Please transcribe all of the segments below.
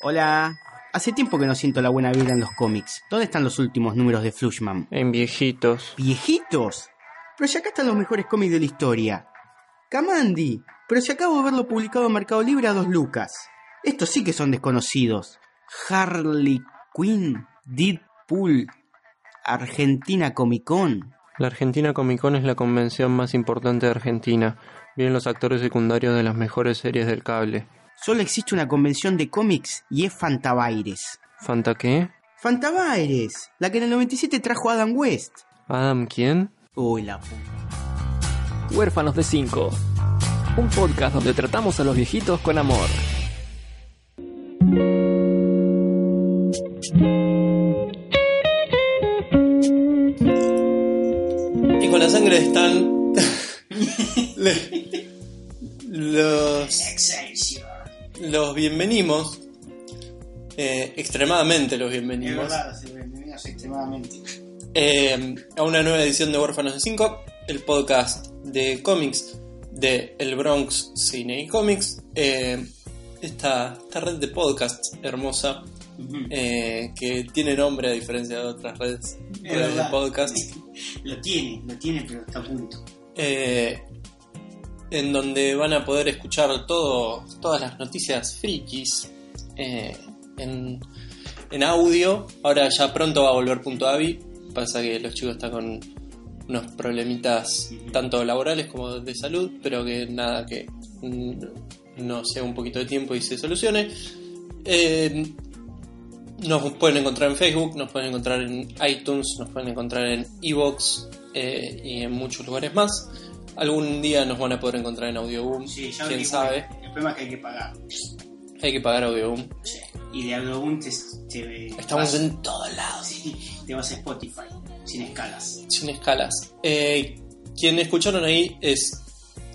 Hola. Hace tiempo que no siento la buena vida en los cómics. ¿Dónde están los últimos números de Flushman? En viejitos. ¿Viejitos? Pero si acá están los mejores cómics de la historia. Kamandi. Pero si acabo de verlo publicado en Mercado Libre a dos lucas. Estos sí que son desconocidos. Harley Quinn, Deadpool, Argentina Comic Con. La Argentina Comic Con es la convención más importante de Argentina. Vienen los actores secundarios de las mejores series del cable. Solo existe una convención de cómics y es Fantabaires. ¿Fanta qué? Fantabaires, la que en el 97 trajo Adam West. ¿Adam quién? Uy, la puta. Huérfanos de 5. Un podcast donde tratamos a los viejitos con amor. Y con la sangre están los los bienvenimos. Eh, extremadamente los bienvenimos. Bienvenidos extremadamente. eh, a una nueva edición de Huérfanos de 5 el podcast de cómics de El Bronx Cine y Comics. Eh, esta, esta red de podcasts hermosa eh, que tiene nombre a diferencia de otras redes, redes de podcast. Lo tiene, lo tiene, pero está a punto. eh, en donde van a poder escuchar todo, todas las noticias frikis eh, en, en audio. Ahora ya pronto va a volver punto avi. Pasa que los chicos están con unos problemitas tanto laborales como de salud, pero que nada, que no sea un poquito de tiempo y se solucione. Eh, nos pueden encontrar en Facebook, nos pueden encontrar en iTunes, nos pueden encontrar en Evox eh, y en muchos lugares más. Algún día nos van a poder encontrar en Audioboom, Sí, ya quién sabe. El problema es que hay que pagar. Hay que pagar Audioboom. Sí. Y de Audioboom te, te, Estamos vas- en todos lados, sí, te vas a Spotify, sin escalas. sin escalas. Eh, quien escucharon ahí es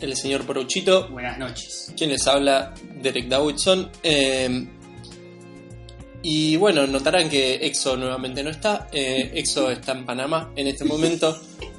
el señor Poruchito, Buenas noches. quien les habla, Derek Davidson. Eh, y bueno, notarán que Exo nuevamente no está. Eh, Exo está en Panamá en este momento.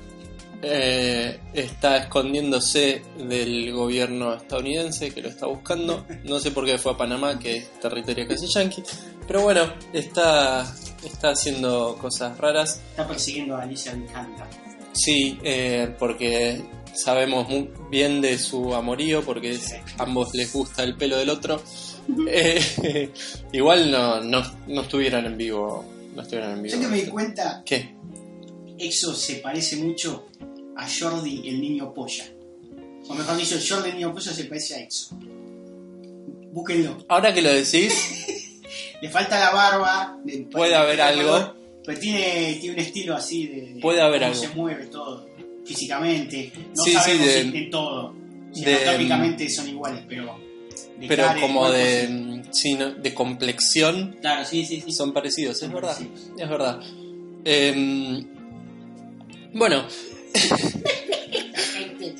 Eh, está escondiéndose del gobierno estadounidense que lo está buscando. No sé por qué fue a Panamá, que es territorio casi yanqui. Pero bueno, está, está haciendo cosas raras. Está persiguiendo a Alicia Vikander. Sí, eh, porque sabemos muy bien de su amorío, porque Sí. ambos les gusta el pelo del otro. Eh, igual no, no, no estuvieron en vivo. No estuvieron en vivo. Yo que me di cuenta, ¿Qué? Exo se parece mucho a Jordi el niño polla. O mejor dicho, Jordi el niño polla se parece a Exo. Búsquenlo. Ahora que lo decís, Le falta la barba. le- Puede haber algo. Pero tiene, tiene un estilo así de, de Puede haber cómo algo. se mueve todo. Físicamente. No Sí, sí, sabemos de- en, en todo. Si de- anatómicamente son iguales, pero. de pero cara como de, sí. sí, ¿no? de complexión, Claro, sí, sí, sí. son parecidos, es Son verdad. parecidos. Es verdad. Em, bueno,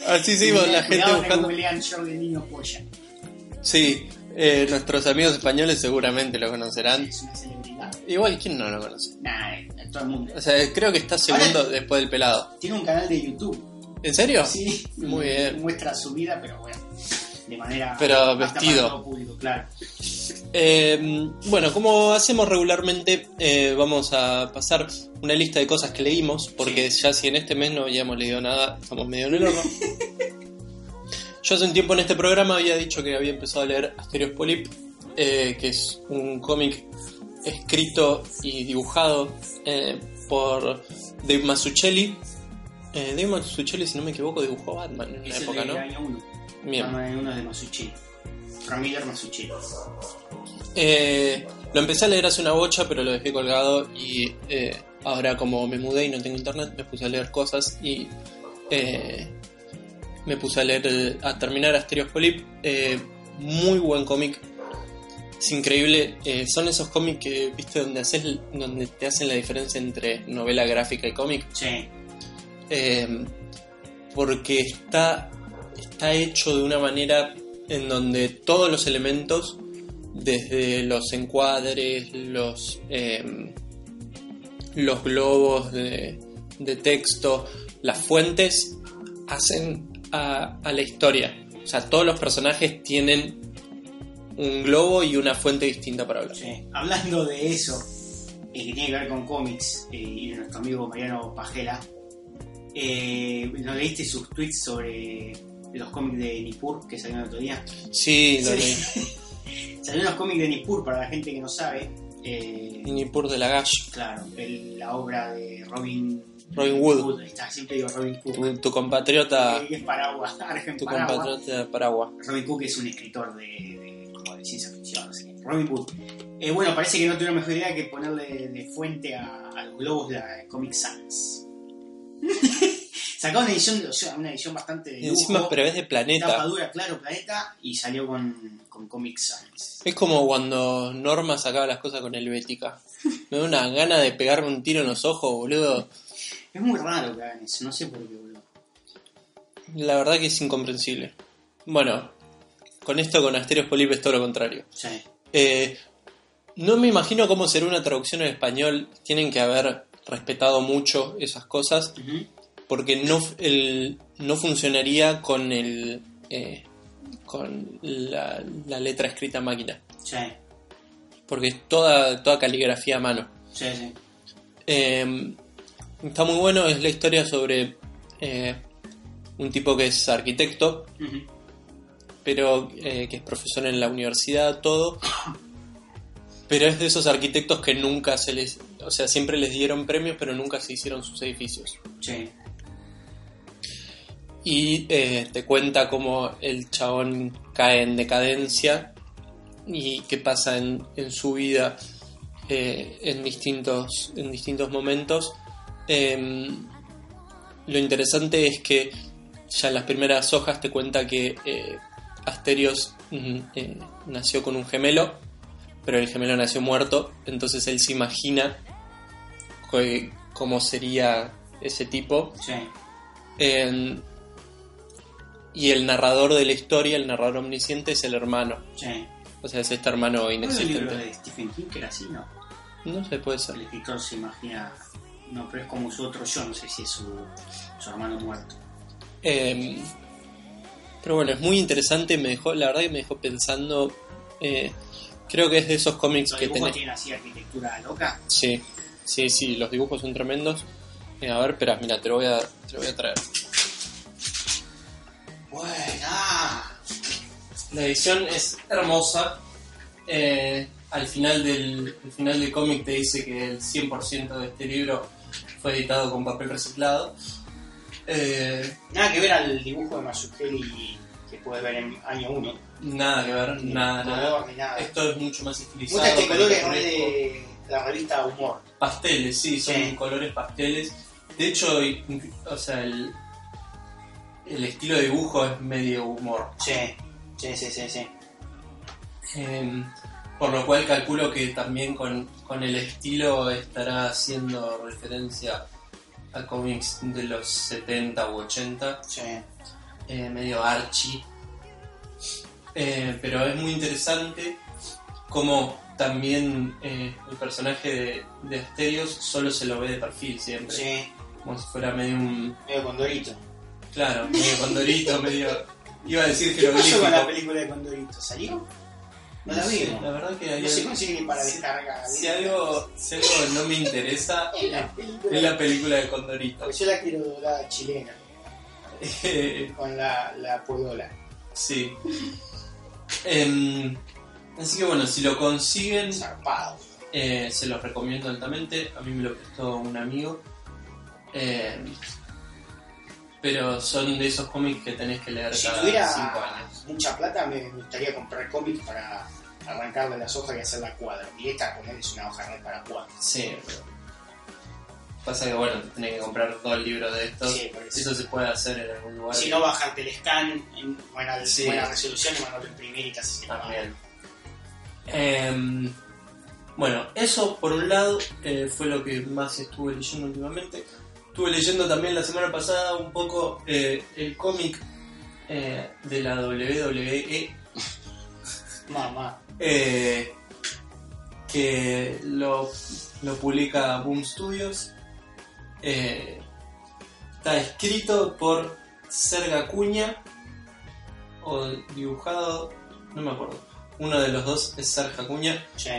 así seguimos, la gente buscando. Jordi el niño polla. Sí, eh, nuestros amigos españoles seguramente lo conocerán. Es una celebridad. Igual, ¿quién no lo conoce? Nah, todo el mundo. O sea, creo que está segundo Ahora- después del pelado. Tiene un canal de YouTube. ¿En serio? Sí, Muy bien. Muestra su vida, pero bueno, de manera. Pero vestido. público, claro. Eh, bueno, como hacemos regularmente, eh, vamos a pasar una lista de cosas que leímos, porque ya si en este mes no habíamos leído nada, estamos medio en el horno. Yo hace un tiempo en este programa había dicho que había empezado a leer Asterios Polip, eh, que es un cómic escrito y dibujado eh, por Dave Mazzucchelli. Eh, Dave Mazzucchelli, si no me equivoco, dibujó Batman en una época, ¿no? año 1. Bien. Uno es de Masucci. Ramiller Masucci. Eh, lo empecé a leer hace una bocha, pero lo dejé colgado y eh, ahora como me mudé y no tengo internet, me puse a leer cosas y eh, me puse a leer, a terminar Asterios Polip. Eh, muy buen cómic, es increíble. Son esos cómics que, viste, donde, haces, donde te hacen la diferencia entre novela gráfica y cómic. Sí. Porque está, está hecho de una manera en donde todos los elementos, desde los encuadres, los, eh, los globos de, texto, las fuentes, hacen a, la historia. O sea, todos los personajes tienen un globo y una fuente distinta para hablar. Hablando de eso, que tiene que ver con cómics eh, y de nuestro amigo Mariano Pajela, eh, ¿no leíste sus tweets sobre los cómics de Nippur que salieron el otro día? Sí, lo leí. Salieron los cómics de Nippur para la gente que no sabe. Eh, Nippur de la Gash. claro, el- la obra de Robin, Robin Wood. ahí Está, siempre digo Robin Cook. Tu, tu compatriota, Eh, que es Paraguas, tu Paraguas. compatriota de Paraguas. Robin Cook es un escritor de, de- como de ciencia ficción. no sé qué. Robin Hood. Eh, bueno, parece que no tuvieron mejor idea que ponerle de fuente a, a los globos de la Comic Sans. Sacaron una edición, o sea, una edición bastante de encima, pero es de tapa planeta. dura, claro, planeta, y salió con, con Comic Sans. Es como cuando Norma sacaba las cosas con Helvética. Me da una gana de pegarme un tiro en los ojos, boludo. Es muy raro que hagan eso, no sé por qué, boludo. La verdad que es incomprensible. Bueno, con esto con Asterios Polip es todo lo contrario. Sí. Eh, no me imagino cómo será una traducción en español. Tienen que haber respetado mucho esas cosas. Ujú. Porque no, el, no funcionaría con el. eh, con la, la letra escrita a máquina. Sí, Porque es toda, toda caligrafía a mano. sí, sí. Eh, está muy bueno, es la historia sobre eh, un tipo que es arquitecto, pero eh, que es profesor en la universidad, todo. Pero es de esos arquitectos que nunca se les. O sea, siempre les dieron premios, pero nunca se hicieron sus edificios. Sí. Y eh, te cuenta cómo el chabón cae en decadencia y qué pasa en, en su vida eh, en, distintos, en distintos momentos. Em, lo interesante es que ya en las primeras hojas te cuenta que eh, Asterios nació con un gemelo, pero el gemelo nació muerto, entonces él se imagina que- cómo sería ese tipo. Sí. Y el narrador de la historia, el narrador omnisciente, es el hermano. Sí. O sea, es este hermano ¿No es el libro inexistente. de Stephen King que era así, no? No sé, puede ser. El escritor se imagina. No, pero es como su otro yo, no sé si es su, su hermano muerto. Em, pero bueno, es muy interesante. Me dejó, la verdad que me dejó pensando. eh, creo que es de esos cómics Los que dibujos tenés. tienen así arquitectura loca. Sí, sí, sí, los dibujos son tremendos. Eh, a ver, espera, mira, te lo voy a, te lo voy a traer. Buena. La edición es hermosa. Eh, al final del al final del cómic te dice que el 100% de este libro fue editado con papel reciclado. Eh, Nada que ver al dibujo de Mazzucchelli que puedes ver en año 1. nada que ver, nada, nada. ni nada. Esto es mucho más estilizado. Muestra este color es caricaturesco. de la revista Humor. Pasteles, sí, son Sí. colores pasteles. De hecho, o sea, el, el estilo de dibujo es medio humor. Sí, sí, sí, sí. sí. Eh, por lo cual calculo que también con, con el estilo estará haciendo referencia a cómics de los 70 u 80, sí. eh, medio archie. Eh, pero es muy interesante como también eh, el personaje de, de Asterios solo se lo ve de perfil siempre, Sí, como si fuera medio un... medio Condorito. Claro, medio condorito, medio... Iba a decir ¿Qué pasó con la película de Condorito? ¿Salió? No la vimos. La verdad que No se consigue ni para descargar. Si algo, si algo no me interesa, Es la película. es la película de Condorito. Porque yo la quiero doblada chilena, con la, la puedola. sí. Em, así que bueno, si lo consiguen, Zarpado. eh, se los recomiendo altamente. A mí me lo prestó un amigo. Em, pero son de esos cómics que tenés que leer Si cada tuviera 5 años. mucha plata, me gustaría comprar cómics para arrancarle las hojas y hacer la cuadra. Y esta poner es una hoja red para cuadros. Sí, pero pasa que bueno, te tenés que comprar todo el libro de estos. Sí, eso. Eso se puede hacer en algún lugar. Si no, bajarte el scan en buena, Sí. buena resolución y mandarlo imprimir y el También. Em, bueno, eso por un lado eh, fue lo que más estuve leyendo últimamente. Estuve leyendo también la semana pasada un poco eh, el cómic eh, de la WWE Mamá. eh, que lo, lo publica Boom Studios. Está escrito por Serga Cuña o dibujado, no me acuerdo. Uno de los dos es Sergio Acuña. Sí.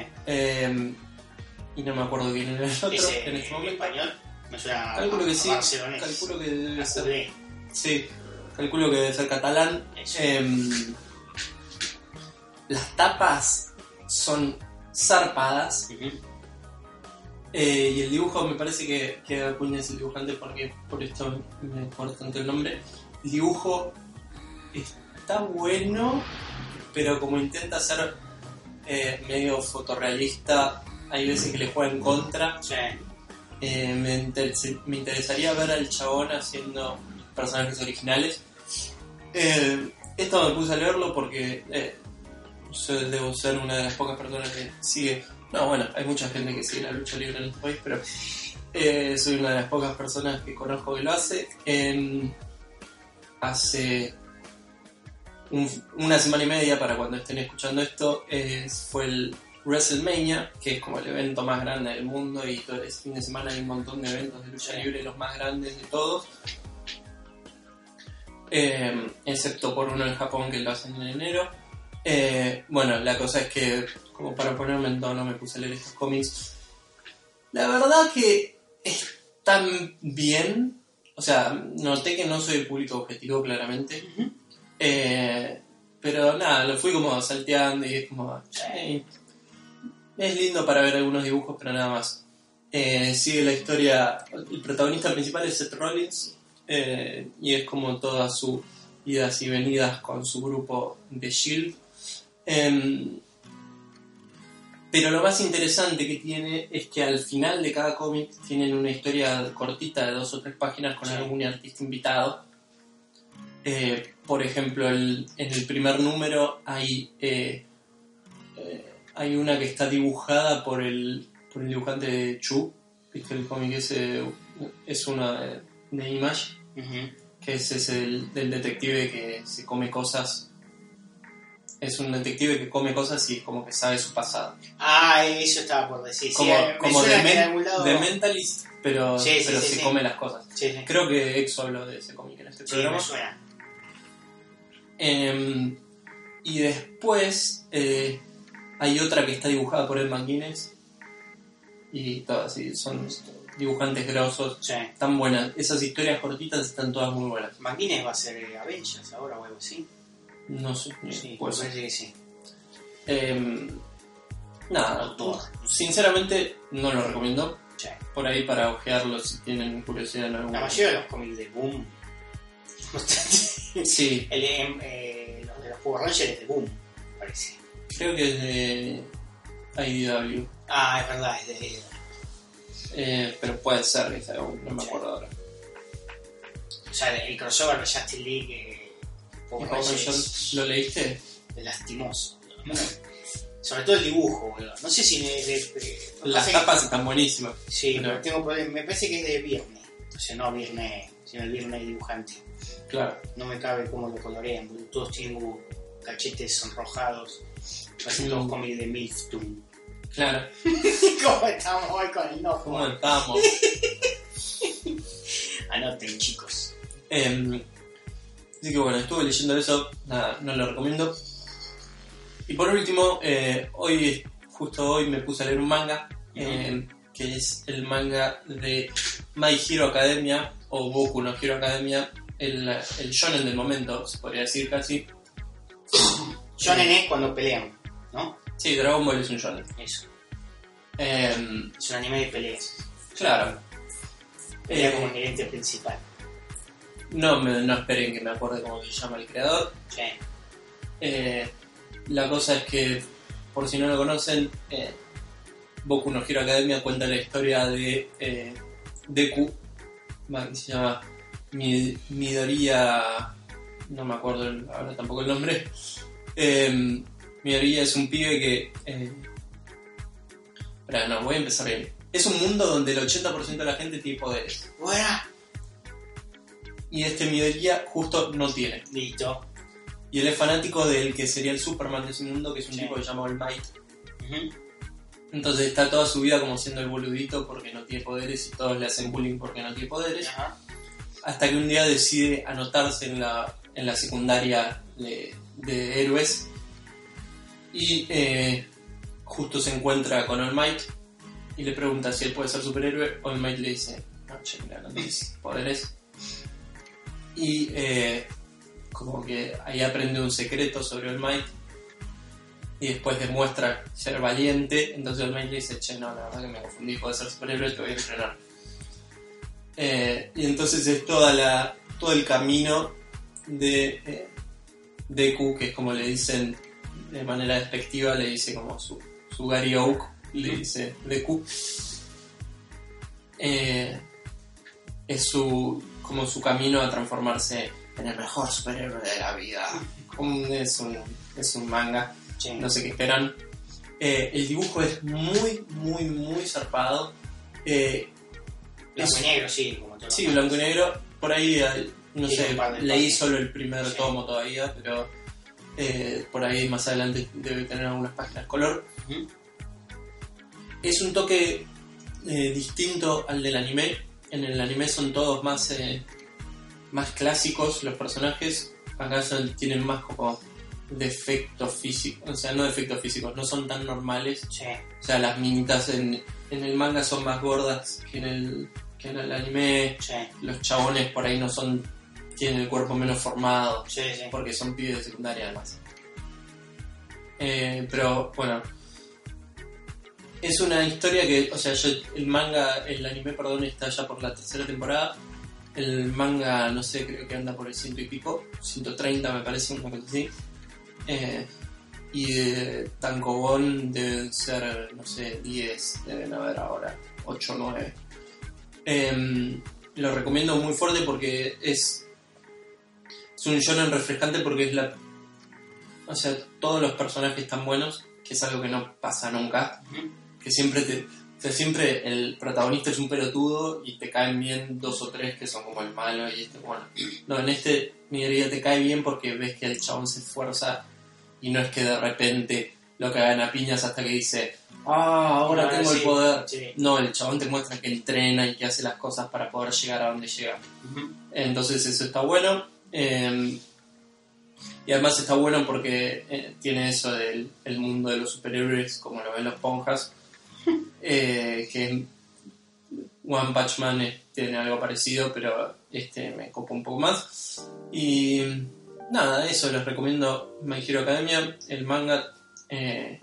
y no me acuerdo quién era el otro en este en momento. español me suena Calculo que sí. barcelonés. Calculo que debe A ser. Sí, calculo que debe ser catalán. Em, las tapas son zarpadas. Eh, y el dibujo me parece que, que Acuña es el dibujante porque por esto me acuerdo tanto el nombre. El dibujo está bueno, pero como intenta ser eh, medio fotorrealista, hay veces que le juega en contra. Sí. Eh, me, interesaría ver al chabón haciendo personajes originales. Eh, esto me puse a leerlo porque eh, yo debo ser una de las pocas personas que sigue. No, bueno, hay mucha gente que sigue la lucha libre en este país, pero soy una de las pocas personas que conozco que lo hace. Em, hace un- una semana y media, para cuando estén escuchando esto, es- fue el WrestleMania, que es como el evento más grande del mundo y todo ese fin de semana hay un montón de eventos de lucha libre, los más grandes de todos. Eh, excepto por uno en Japón que lo hacen en enero. Eh, bueno, la cosa es que, como para ponerme en tono, me puse a leer estos cómics. La verdad que están bien. O sea, noté que no soy el público objetivo, claramente. Eh, pero nada, lo fui como salteando y es como. eh, es lindo para ver algunos dibujos, pero nada más. Eh, sigue la historia. El protagonista principal es Seth Rollins. eh, y es como todas sus idas y venidas con su grupo de Shield. Em, pero lo más interesante que tiene es que al final de cada cómic tienen una historia cortita de dos o tres páginas con Sí. algún artista invitado. Eh, por ejemplo, el- en el primer número hay, eh, eh, hay una que está dibujada por el, por el dibujante de Chu, ¿viste? el cómic ese es una de, de Image, Ujú. que es ese del, del detective que se come cosas. Es un detective que come cosas y es como que sabe su pasado. Ah, eso estaba por decir. Como, eh, como de, men- Mentalist, pero, Sí, sí, pero se come las cosas. Creo que Exo habló de ese cómic en este Sí, programa. me suena. Em, y después eh, hay otra que está dibujada por Ed McGuinness. Y todas, sí, son dibujantes grosos. Sí. Están buenas. Esas historias cortitas están todas muy buenas. McGuinness va a ser eh, Avengers ahora o algo así. No sé, Sí, ser. parece que sí. Em, nada, sinceramente no lo recomiendo. Sí. Por ahí para ojearlo si tienen curiosidad en algún La mayoría de los cómics de Boom. Sí, El, em, eh, los de los Power Rangers de Boom, parece. Creo que es de IDW. Ah, es verdad, es de. Eh, pero puede ser, no me acuerdo ahora. O sea, el, crossover de Justice League. Eh, ¿Lo leíste? lastimoso. Sobre todo el dibujo, boludo. No sé si Las tapas están buenísimas. Sí, pero- tengo problemas. Me parece que es de viernes. O sea, no viernes, sino el viernes dibujante. Claro. No me cabe cómo lo colorean, boludo. Todos tienen cachetes sonrojados. Parecen Mm. cómics de Milftoon. Claro. ¿Cómo estamos hoy con el no? ¿Cómo estamos? Anoten, chicos. Em, así que bueno, estuve leyendo eso, nada, no lo recomiendo. Y por último, eh, hoy, justo hoy me puse a leer un manga, em, que es el manga de My Hero Academia, o Boku no Hero Academia, el, el shonen del momento, se podría decir casi. Shonen es cuando pelean, ¿no? Sí, Dragon Ball es un shonen. Eso. Em, Es un anime de peleas. claro. Pelea Eh, como el gerente principal. no, me, no esperen que me acuerde cómo se llama el creador. Sí. Eh, la cosa es que, por si no lo conocen, eh, Boku no Hero Academia cuenta la historia de eh, Deku, se llama Mi- Midoriya, no me acuerdo el- ahora tampoco el nombre. Eh, Midoriya es un pibe que... Eh, no, voy a empezar bien. Es un mundo donde el 80% de la gente tiene poderes. Buena. Y este Midoriya justo no tiene. Listo. Y él es fanático del que sería el Superman de ese mundo, que es un Sí. tipo que se llama All Might. Entonces está toda su vida como siendo el boludito porque no tiene poderes y todos le hacen bullying porque no tiene poderes. Ajá. Hasta que un día decide anotarse en la, en la secundaria de, de héroes Y eh, justo se encuentra con All Might y le pregunta si él puede ser superhéroe. All Might le dice, no, che, mira, no poderes. Y eh, como que ahí aprende un secreto sobre All Might y después demuestra ser valiente. Entonces All Might le dice, che, no, la verdad que me confundí, puede ser superhéroe, te voy a entrenar. Eh, y entonces es toda la, todo el camino de eh, Deku, que es como le dicen de manera despectiva, le dice como su, su Gary Oak, le dice Deku. Eh, es su, como su camino a transformarse en el mejor superhéroe de la vida. Es, un, es un manga, no sé qué esperan. Eh, el dibujo es muy, muy, muy zarpado. Eh, Blanco y negro, sí, como. Sí, blanco y negro. Por ahí, eh, no sé, leí solo el primer Sí. tomo todavía, pero eh, por ahí más adelante debe tener algunas páginas color. Es un toque eh, distinto al del anime. En el anime son todos más, eh, más clásicos los personajes. Acá son- tienen más como defectos físicos, o sea, no defectos físicos, no son tan normales. Sí. O sea, las minitas en, en el manga son más gordas que en el, que en el anime Sí, los chabones por ahí no son tienen el cuerpo menos formado sí, sí. porque son pibes de secundaria además. Eh, pero bueno. Es una historia que o sea yo el manga el anime perdón está ya por la tercera temporada. El manga no sé creo que anda por el ciento y pico 130 me parece una cosa así. Eh, y de Tankobon deben ser no sé 10 deben haber ahora 8 o 9 Em, lo recomiendo muy fuerte porque es es un shonen refrescante porque es la o sea todos los personajes están buenos que es algo que no pasa nunca Ujú. que siempre te o sea, siempre el protagonista es un pelotudo y te caen bien dos o tres que son como el malo y este bueno no en este minoría te cae bien porque ves que el chabón se esfuerza y no es que de repente lo cagan a piñas hasta que dice ah ahora Ah, tengo el sí, poder sí. no el chabón te muestra que entrena y que hace las cosas para poder llegar a donde llega Ujú. entonces eso está bueno. Eh, y además está bueno porque eh, tiene eso del el mundo de los superhéroes, como lo ven los ponjas. eh, que One Punch Man eh, tiene algo parecido, pero este me copa un poco más. Y nada, eso les recomiendo My Hero Academia. El manga eh,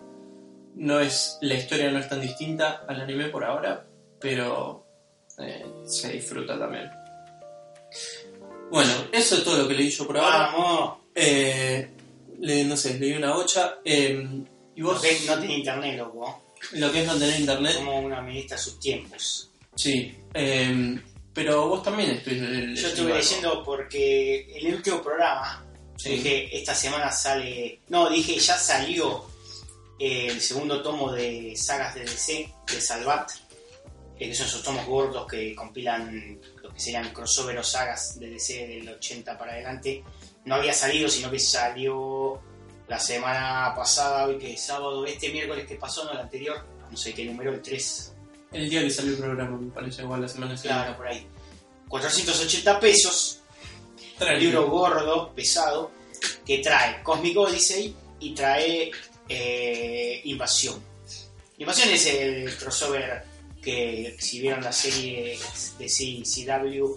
no es. La historia no es tan distinta al anime por ahora, pero se disfruta también. Bueno, eso es todo lo que leí yo por ahora. Vamos. Eh, le- no sé, leí una bocha. eh, y vos, no tiene internet, loco. lo que es no tener internet, Como una administra sus tiempos. sí. eh, pero vos también estuviste leyendo. Yo estuve algo. leyendo porque en el último programa Sí. dije, esta semana sale... No, dije, ya salió eh, el segundo tomo de sagas de DC, de Salvat, eh, que son esos tomos gordos que compilan que serían crossover o sagas de DC del 80 para adelante. No había salido, sino que salió la semana pasada, hoy que es sábado, este miércoles que pasó, no el anterior, no sé qué número, el 3, El día que salió el programa, me parece igual la semana siguiente. claro, por ahí. 480 pesos, Tranqui. libro gordo, pesado, que trae Cosmic Odyssey y trae eh, Invasión. Invasión es el crossover que si vieron la serie de CW,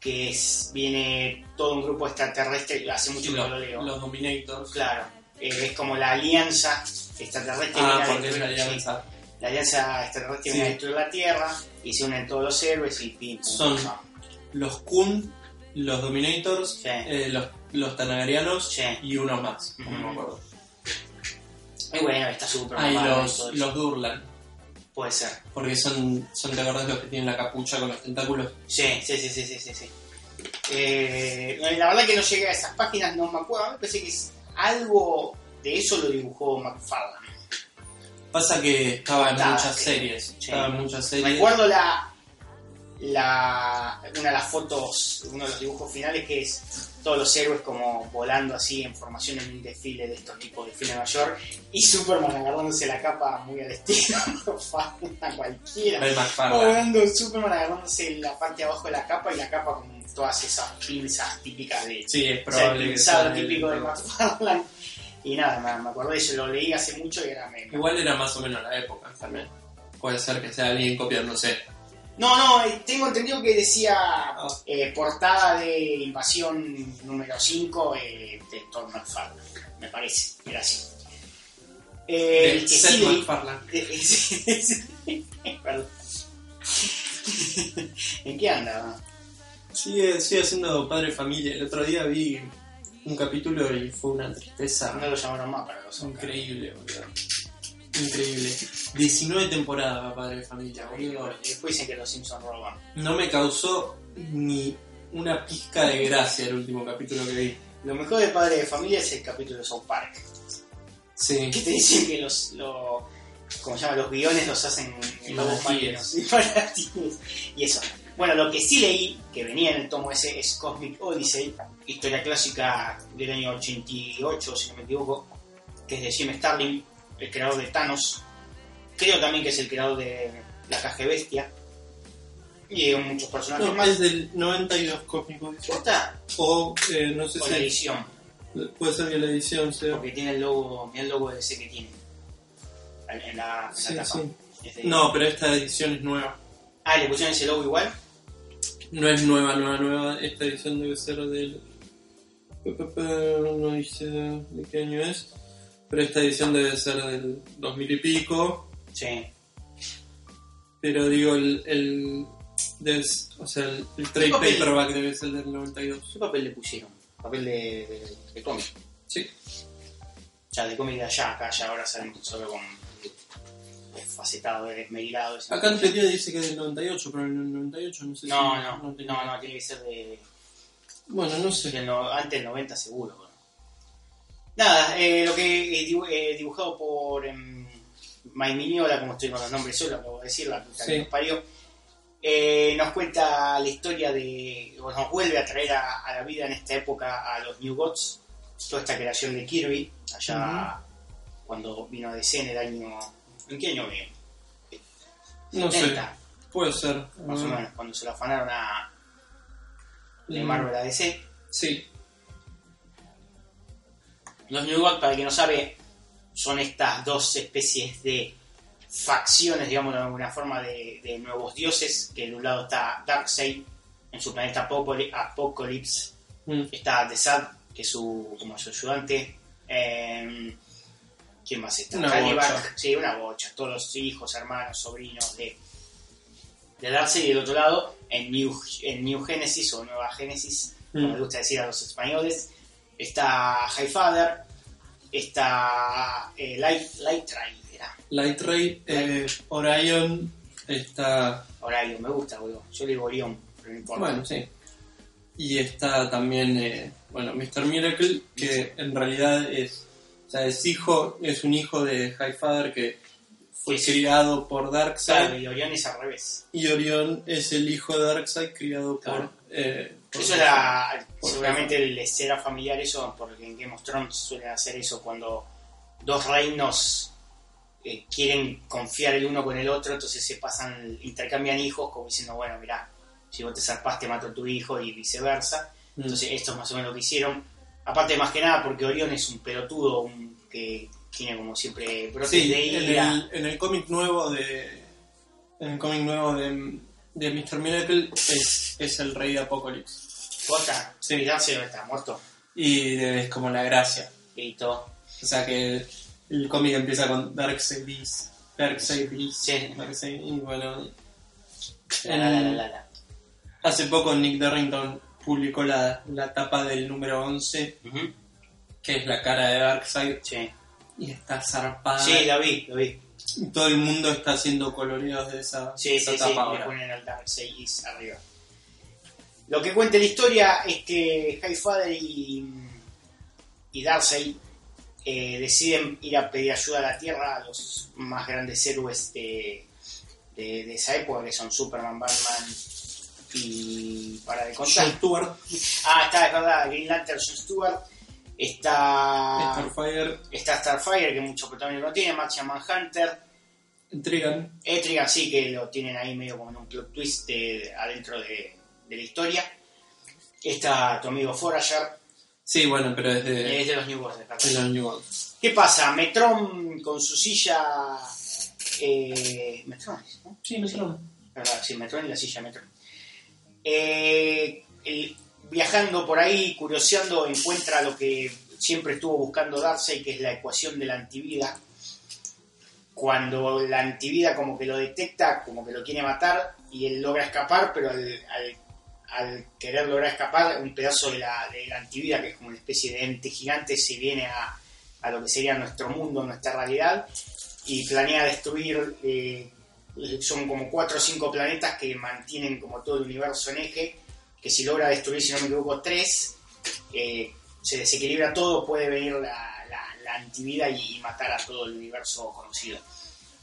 que es, viene todo un grupo extraterrestre, hace mucho Sí, que los, lo leo. los Dominators. Claro, eh, es como la alianza extraterrestre Ah, porque es la sí, alianza. la alianza extraterrestre Sí. viene a destruir la Tierra y se unen todos los héroes y pim, Son-. Los Kun, los Dominators, eh, los, los Tanagarianos y uno más, no me acuerdo. Y bueno, está súper Ah, y los, los Durlan, Puede ser. porque son, son, ¿te acordás los que tienen la capucha con los tentáculos? Sí, sí, sí, sí, sí, sí. sí. Eh, la verdad que no llegué a esas páginas, no me acuerdo. Me parece que es algo de eso lo dibujó McFarlane. Pasa que estaba en Estaba, muchas sí. series, Sí. estaba en muchas series. Recuerdo la, la una de las fotos, uno de los dibujos finales que es todos los héroes como volando así en formación en un desfile de estos tipos de desfile mayor y Superman agarrándose la capa muy al estilo a cualquiera. Volando Superman agarrándose la parte de abajo de la capa y la capa con todas esas pinzas típicas de Sí, es o sea, el probable que el- típico de McFarlane. Y nada, me, me acordé de eso, lo leí hace mucho y era me, Igual era más o menos la época también. Puede ser que sea alguien copiándose. No, no, eh, tengo entendido que decía eh, portada de Invasión número 5 eh, de Todd McFarlane, me parece, era así. Eh, el que sí perdón. ¿En qué anda? Sigue, sigue siendo padre familia. El otro día vi un capítulo y fue una tristeza No lo llamaron más para los increíble, boludo. Increíble. 19 temporadas va padre de familia, boludo. Y después dicen que los Simpsons roban. No me causó ni una pizca de gracia el último capítulo que vi. Lo mejor de Padre de Familia es el capítulo de South Park. Sí. Que te dicen que los, lo- ¿cómo se llama? los guiones los hacen en lobos marinos. Y eso. Bueno, lo que sí leí, que venía en el tomo ese, es Cosmic Odyssey, historia clásica del año 88, si no me equivoco, que es de Jim Starlin, el creador de Thanos. Creo también que es el creador de La Caja Bestia. Y muchos personajes No, más. es del 92 cósmico. ¿Corta? O eh, no sé O la edición. puede ser que la edición sea. Porque tiene el logo, mira el logo de ese que tiene. En la, en la tapa. sí. No, pero esta edición es nueva. Ah, ¿le pusieron ese logo igual? No es nueva, nueva, nueva. Esta edición debe ser del. No dice de qué año es. Pero esta edición debe ser del 2000 y pico. Sí. Pero digo, el. el debe- o sea, el, el trade paperback debe ser del 92. ¿Qué papel le pusieron? Papel de, de, de cómic. Sí. Ya, de cómic de allá, acá ya ahora salen solo con facetado, esmerilado. eso. Acá en teoría dice que es del 98, pero en el 98 no sé No, si. no, no, tengo- no, tiene que ser de, Bueno, no sé. no- antes del 90 seguro. Nada, eh, lo que eh, dibu- eh, dibujado por em, Mike Mignola, como estoy con los nombres solo, lo voy a decir, la puta Sí. que nos parió, eh, nos cuenta la historia de, o nos vuelve a traer a, a la vida en esta época a los New Gods, toda esta creación de Kirby, allá cuando vino a DC en el año, ¿en qué año vino? No sé. 70, Puede ser. más o Ah, menos, cuando se lo afanaron a de mm, Marvel a DC. Sí. Los New Gods, para quien no sabe, son estas dos especies de facciones, digamos de alguna forma, de, de nuevos dioses, que en un lado está Darkseid, en su planeta Apocalypse, Mm. está The Sad, que es su, como su ayudante, em, ¿quién más está? Una Caliban, bocha. sí, una bocha, todos los hijos, hermanos, sobrinos de, de Darkseid, y del otro lado, en New, en New Genesis, o Nueva Génesis, como Mm. les gusta decir a los españoles, está Highfather, está eh, Light, Light Light Ray, eh, Orion está. Orion, me gusta, boludo. Yo le digo Orión, pero no importa. Bueno, sí. Y está también, eh, bueno, Mr. Miracle, que en realidad es. O sea, es hijo, es un hijo de Highfather que fue Sí, criado por Darkseid. Claro, y Orión es al revés. Y Orion es el hijo de Darkseid criado Claro. por. Eso era, seguramente les era familiar eso, porque en Game of Thrones suelen hacer eso cuando dos reinos eh, quieren confiar el uno con el otro, entonces se pasan, intercambian hijos como diciendo, bueno, mirá, si vos te zarpaste mato a tu hijo y viceversa. Mm. Entonces esto es más o menos lo que hicieron. Aparte más que nada porque Orión es un pelotudo un- que tiene como siempre brotes Sí, de en ira. el, en el cómic nuevo de. En el cómic nuevo de, de Mr. Miracle es, es el rey de Apocalipsis. Posta, Sí. y Darcy está muerto. Y es como la gracia. Y todo. O sea que el cómic empieza con Darkseid is. Darkseid is. Sí. Darkseid, y bueno. La, la, la, la, la, la. Hace poco Nick Darrington publicó la, la tapa del número 11, Ujú. que es la cara de Darkseid, Sí. y está zarpada. Sí, lo vi, lo vi. Todo el mundo está haciendo coloreos de esa, Sí, esa sí, sí, tapa le ahora. ponen el Darkseid Is arriba. Lo que cuenta la historia es que Highfather y, y Darkseid eh, deciden ir a pedir ayuda a la Tierra a los más grandes héroes de, de, de esa época, que son Superman, Batman y para de contar. John Stewart, Ah, está, es verdad, Green Lantern, John Stewart. Está, Starfire, está Starfire, que mucho protagonismo no tiene, Martian Manhunter. Trigan, Etrigan sí que lo tienen ahí medio como en un plot twist de- adentro de, de la historia. Está tu amigo Forager, Sí, bueno, pero es de, Es de los New Gods, de los New. ¿Qué pasa? Metron con su silla. Eh, Metron, ¿no? Sí, me suena. ¿Verdad? Sí, Metron y la silla Metron. Eh, el- viajando por ahí, curioseando, encuentra lo que siempre estuvo buscando Darcy, que es la ecuación de la antivida. Cuando la antivida como que lo detecta, como que lo quiere matar, y él logra escapar, pero al, querer lograr escapar, un pedazo de la, antivida, que es como una especie de ente gigante, se viene a, a lo que sería nuestro mundo, nuestra realidad, y planea destruir, eh, son como cuatro o cinco planetas que mantienen como todo el universo en eje, que si logra destruir, si no me equivoco, tres, se desequilibra todo, puede venir la, la, antivida y, matar a todo el universo conocido.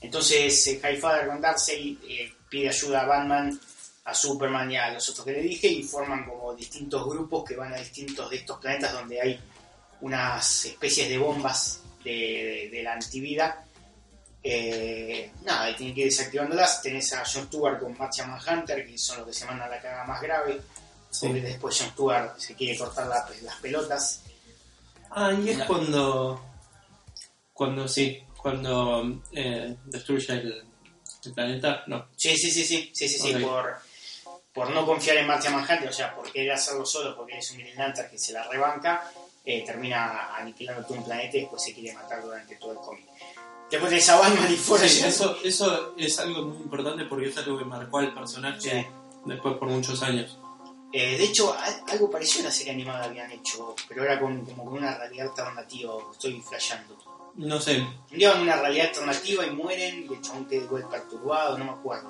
Entonces, eh, Highfather con Darkseid eh, pide ayuda a Batman, a Superman y a los otros que le dije y forman como distintos grupos que van a distintos de estos planetas donde hay unas especies de bombas de, la antivida. Eh, nada, y tienen que ir desactivándolas. Tenés a John Stewart con Martian Manhunter, que son los que se mandan la caga más grave. Porque después John Stewart se quiere cortar la- las pelotas. Ah, y es cuando. Cuando sí, cuando eh, destruye el, el planeta. No. Sí, sí, sí, sí, sí, sí, sí, por, por no confiar en Martian Manhunter, o sea, por querer hacerlo solo, porque es un Green Lantern que se la rebanca, eh, termina aniquilando todo un planeta y después se quiere matar durante todo el cómic. Después tenés a Batman y fuera Sí, eso, eso es algo muy importante porque es algo que marcó al personaje Sí. después por muchos años. Eh, de hecho, al- algo parecido a la serie animada habían hecho, pero era con, como con una realidad alternativa, estoy flasheando. No sé, Un día van a una realidad alternativa y mueren y el chabón queda igual perturbado, no me acuerdo.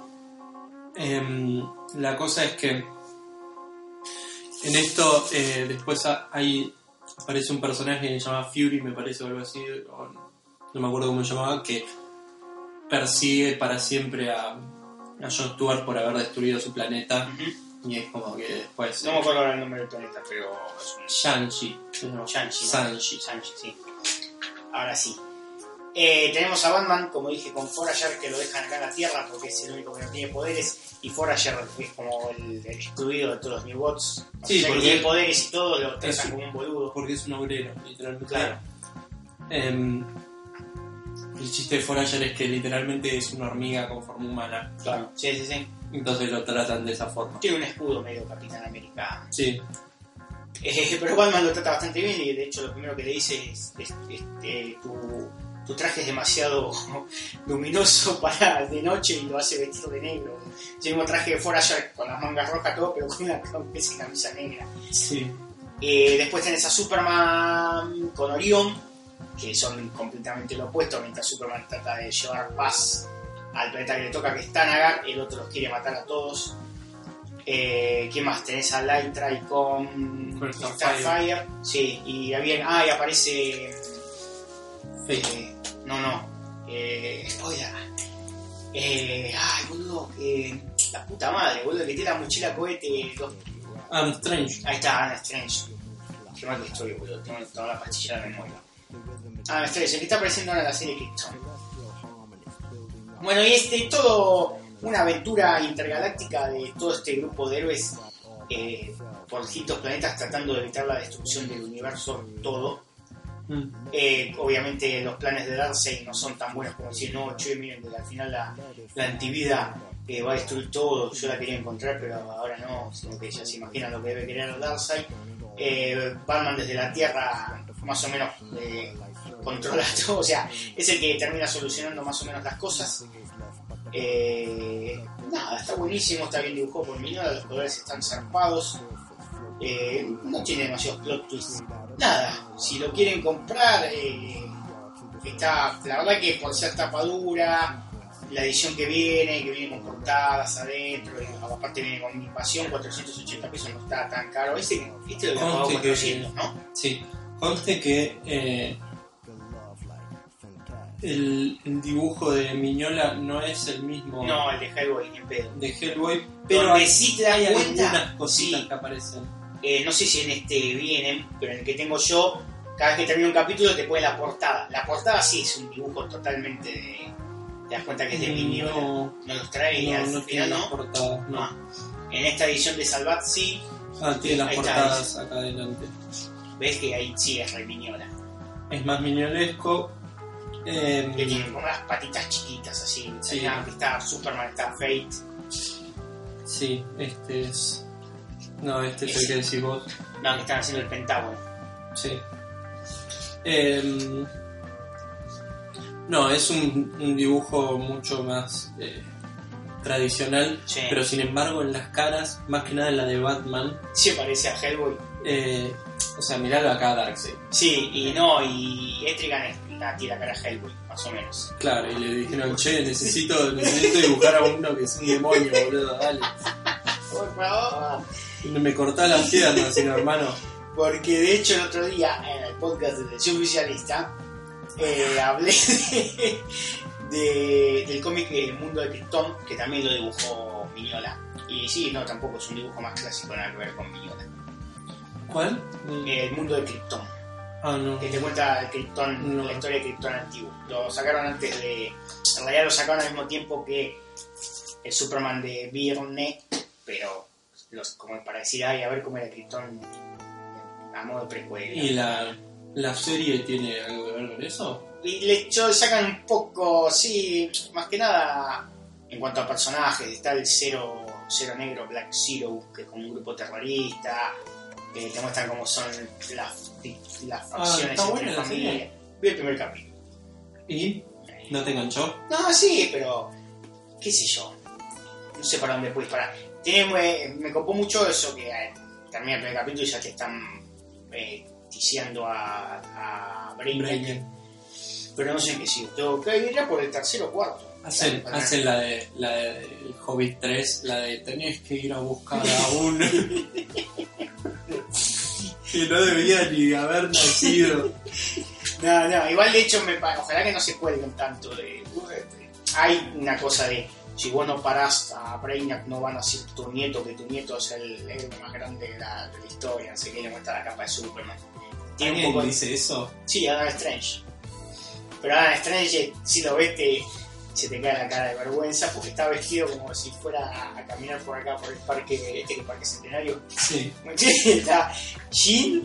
Em, la cosa es que en esto eh, después ha- hay aparece un personaje que se llama Fury, me parece o algo así, o no, no me acuerdo cómo se llamaba, que persigue para siempre a, a John Stewart por haber destruido su planeta. Y es como que después No me acuerdo ahora el nombre del planeta, pero es un Shang-Chi, llama. Shang-Chi. ¿no? Sanchi. Shang-Chi, sí. Ahora sí. Eh, tenemos a Batman, como dije, con Forager, que lo dejan acá en la Tierra porque es el único que no tiene poderes. Y Forager es como el, el excluido de todos los New Gods. O Sí, sea, porque- tiene poderes y todo, lo tratan como un boludo. Porque es un obrero, literalmente. Claro. Em, el chiste de Forager es que literalmente es una hormiga con forma humana. Claro. Sí, sí, sí. Entonces lo tratan de esa forma. Tiene un escudo medio Capitán América. Sí, Eh, pero Batman lo trata bastante bien y de hecho lo primero que le dice es, es- es, eh, tu, tu traje es demasiado luminoso para de noche y lo hace vestir de negro. Tenemos traje de Forager con las mangas rojas todo, pero con una camisa, camisa negra. sí. Eh, después tenés a Superman con Orión, que son completamente lo opuesto, mientras Superman trata de llevar paz al planeta que le toca, que es Tanagar, el otro los quiere matar a todos. Eh, ¿Qué más? Tenés a Lytra y con, Starfire. Sí, y había, ah, y aparece... Eh, no, no. Eh, spoiler. Eh, ay, boludo, eh, la puta madre, boludo, que tiene la mochila cohete. dos- Um, Strange. Ahí está, Ana Strange. Qué mal que estoy, boludo, tengo toda la pastilla de la memoria. Ana Strange, el que está apareciendo ahora en la serie Krypton. Bueno, y este, todo una aventura intergaláctica de todo este grupo de héroes eh, por distintos planetas tratando de evitar la destrucción del universo todo. Mm. Eh, obviamente los planes de Darkseid no son tan buenos como decir, no, che, miren, que al final la, la antivida eh, va a destruir todo, yo la quería encontrar, pero ahora no, sino que ya se imaginan lo que debe querer Darkseid. Eh, Batman desde la Tierra más o menos eh, controla todo, o sea, es el que termina solucionando más o menos las cosas. Eh, nada, está buenísimo, está bien dibujado por Minola, los poderes están zarpados. Eh, no tiene demasiados plot twists. Nada, si lo quieren comprar, eh, está, la verdad que por ser tapadura, la edición que viene, que viene con portadas adentro, y aparte viene con invasión, 480 pesos no está tan caro. Este, este lo pagado Conste que- 400, ¿no? Sí. Conste que eh, el, dibujo de Miñola no es el mismo No, el de Hellboy, ni en pedo. de Hellboy, pero Donde hay, sí te das hay cuenta, algunas cositas sí. que aparecen. Eh, no sé si en este vienen, pero en el que tengo yo, cada vez que termina un capítulo te pone la portada. La portada sí es un dibujo totalmente de. Te das cuenta que es de Miñola. No, No los trae no, al no final, ¿no? portadas. No. Ah. En esta edición de Salvat sí. Ah, tiene las portadas acá adelante. ves que ahí sí es re Miñola. Es más miñolesco. Eh, Que tiene como unas patitas chiquitas así. Sí. Que está Superman, está Fate. sí, este es. No, este es el que decís vos. No, que están haciendo el Pentágono. Sí. Em, no, es un, un dibujo mucho más eh, tradicional, Sí. pero sin embargo en las caras, más que nada en la de Batman, Sí, parece a Hellboy. eh, o sea, miralo acá Darkseid. Sí, y no, y Etrigan es la tira cara a Hellboy, más o menos. Claro, y le dijeron, che, necesito, necesito dibujar a uno que es un demonio, boludo, dale. Por favor. Me cortá las piernas, sino hermano. Porque de hecho el otro día en el podcast de Televisión Oficialista eh, hablé de, de- del cómic El Mundo de Krypton, que también lo dibujó Miñola. Y sí, no, tampoco es un dibujo más clásico nada que ver con Miñola. ¿Cuál? El Mundo de Krypton, Ah, no. que te cuenta el Krypton, No. la historia de Krypton antiguo. Lo sacaron antes de... En realidad lo sacaron al mismo tiempo que el Superman de Byrne, pero los, como para decir, ay, a ver cómo era Krypton a modo precuela. ¿Y la, la serie tiene algo que ver con eso? Y le echó- sacan un poco, sí, más que nada en cuanto a personajes. Está el Cero, Cero Negro, Black Zero, que es como un grupo terrorista. Que te muestran cómo son las, las facciones está buena entre la familia. serie. Vi el primer capítulo. ¿Y? ¿No te enganchó? No, sí, pero qué sé yo. No sé para dónde puedes parar. Tiene, me, me copó mucho eso que eh, termina el primer capítulo y ya te están eh, ticiando a, a. Brainiac. Pero no sé qué sí. Tengo que ir a por el tercero o cuarto. Hacen, hacen la de la de el Hobbit 3, la de tenés que ir a buscar a un que no debía ni haber nacido. No, no, igual de hecho, me, ojalá que no se cuelguen tanto de. Hay una cosa de. Si vos no parás a Brainiac, no van a ser tu nieto, que tu nieto es el héroe más grande de la, de la historia. Sé qué le muestra la capa de Superman. Tiene un ¿Alguien poco dice eso? Sí, Adam Strange. Pero Adam Strange, si lo ves, te, se te cae la cara de vergüenza porque está vestido como si fuera a, caminar por acá, por el parque, este que parque centenario. Sí. está jean,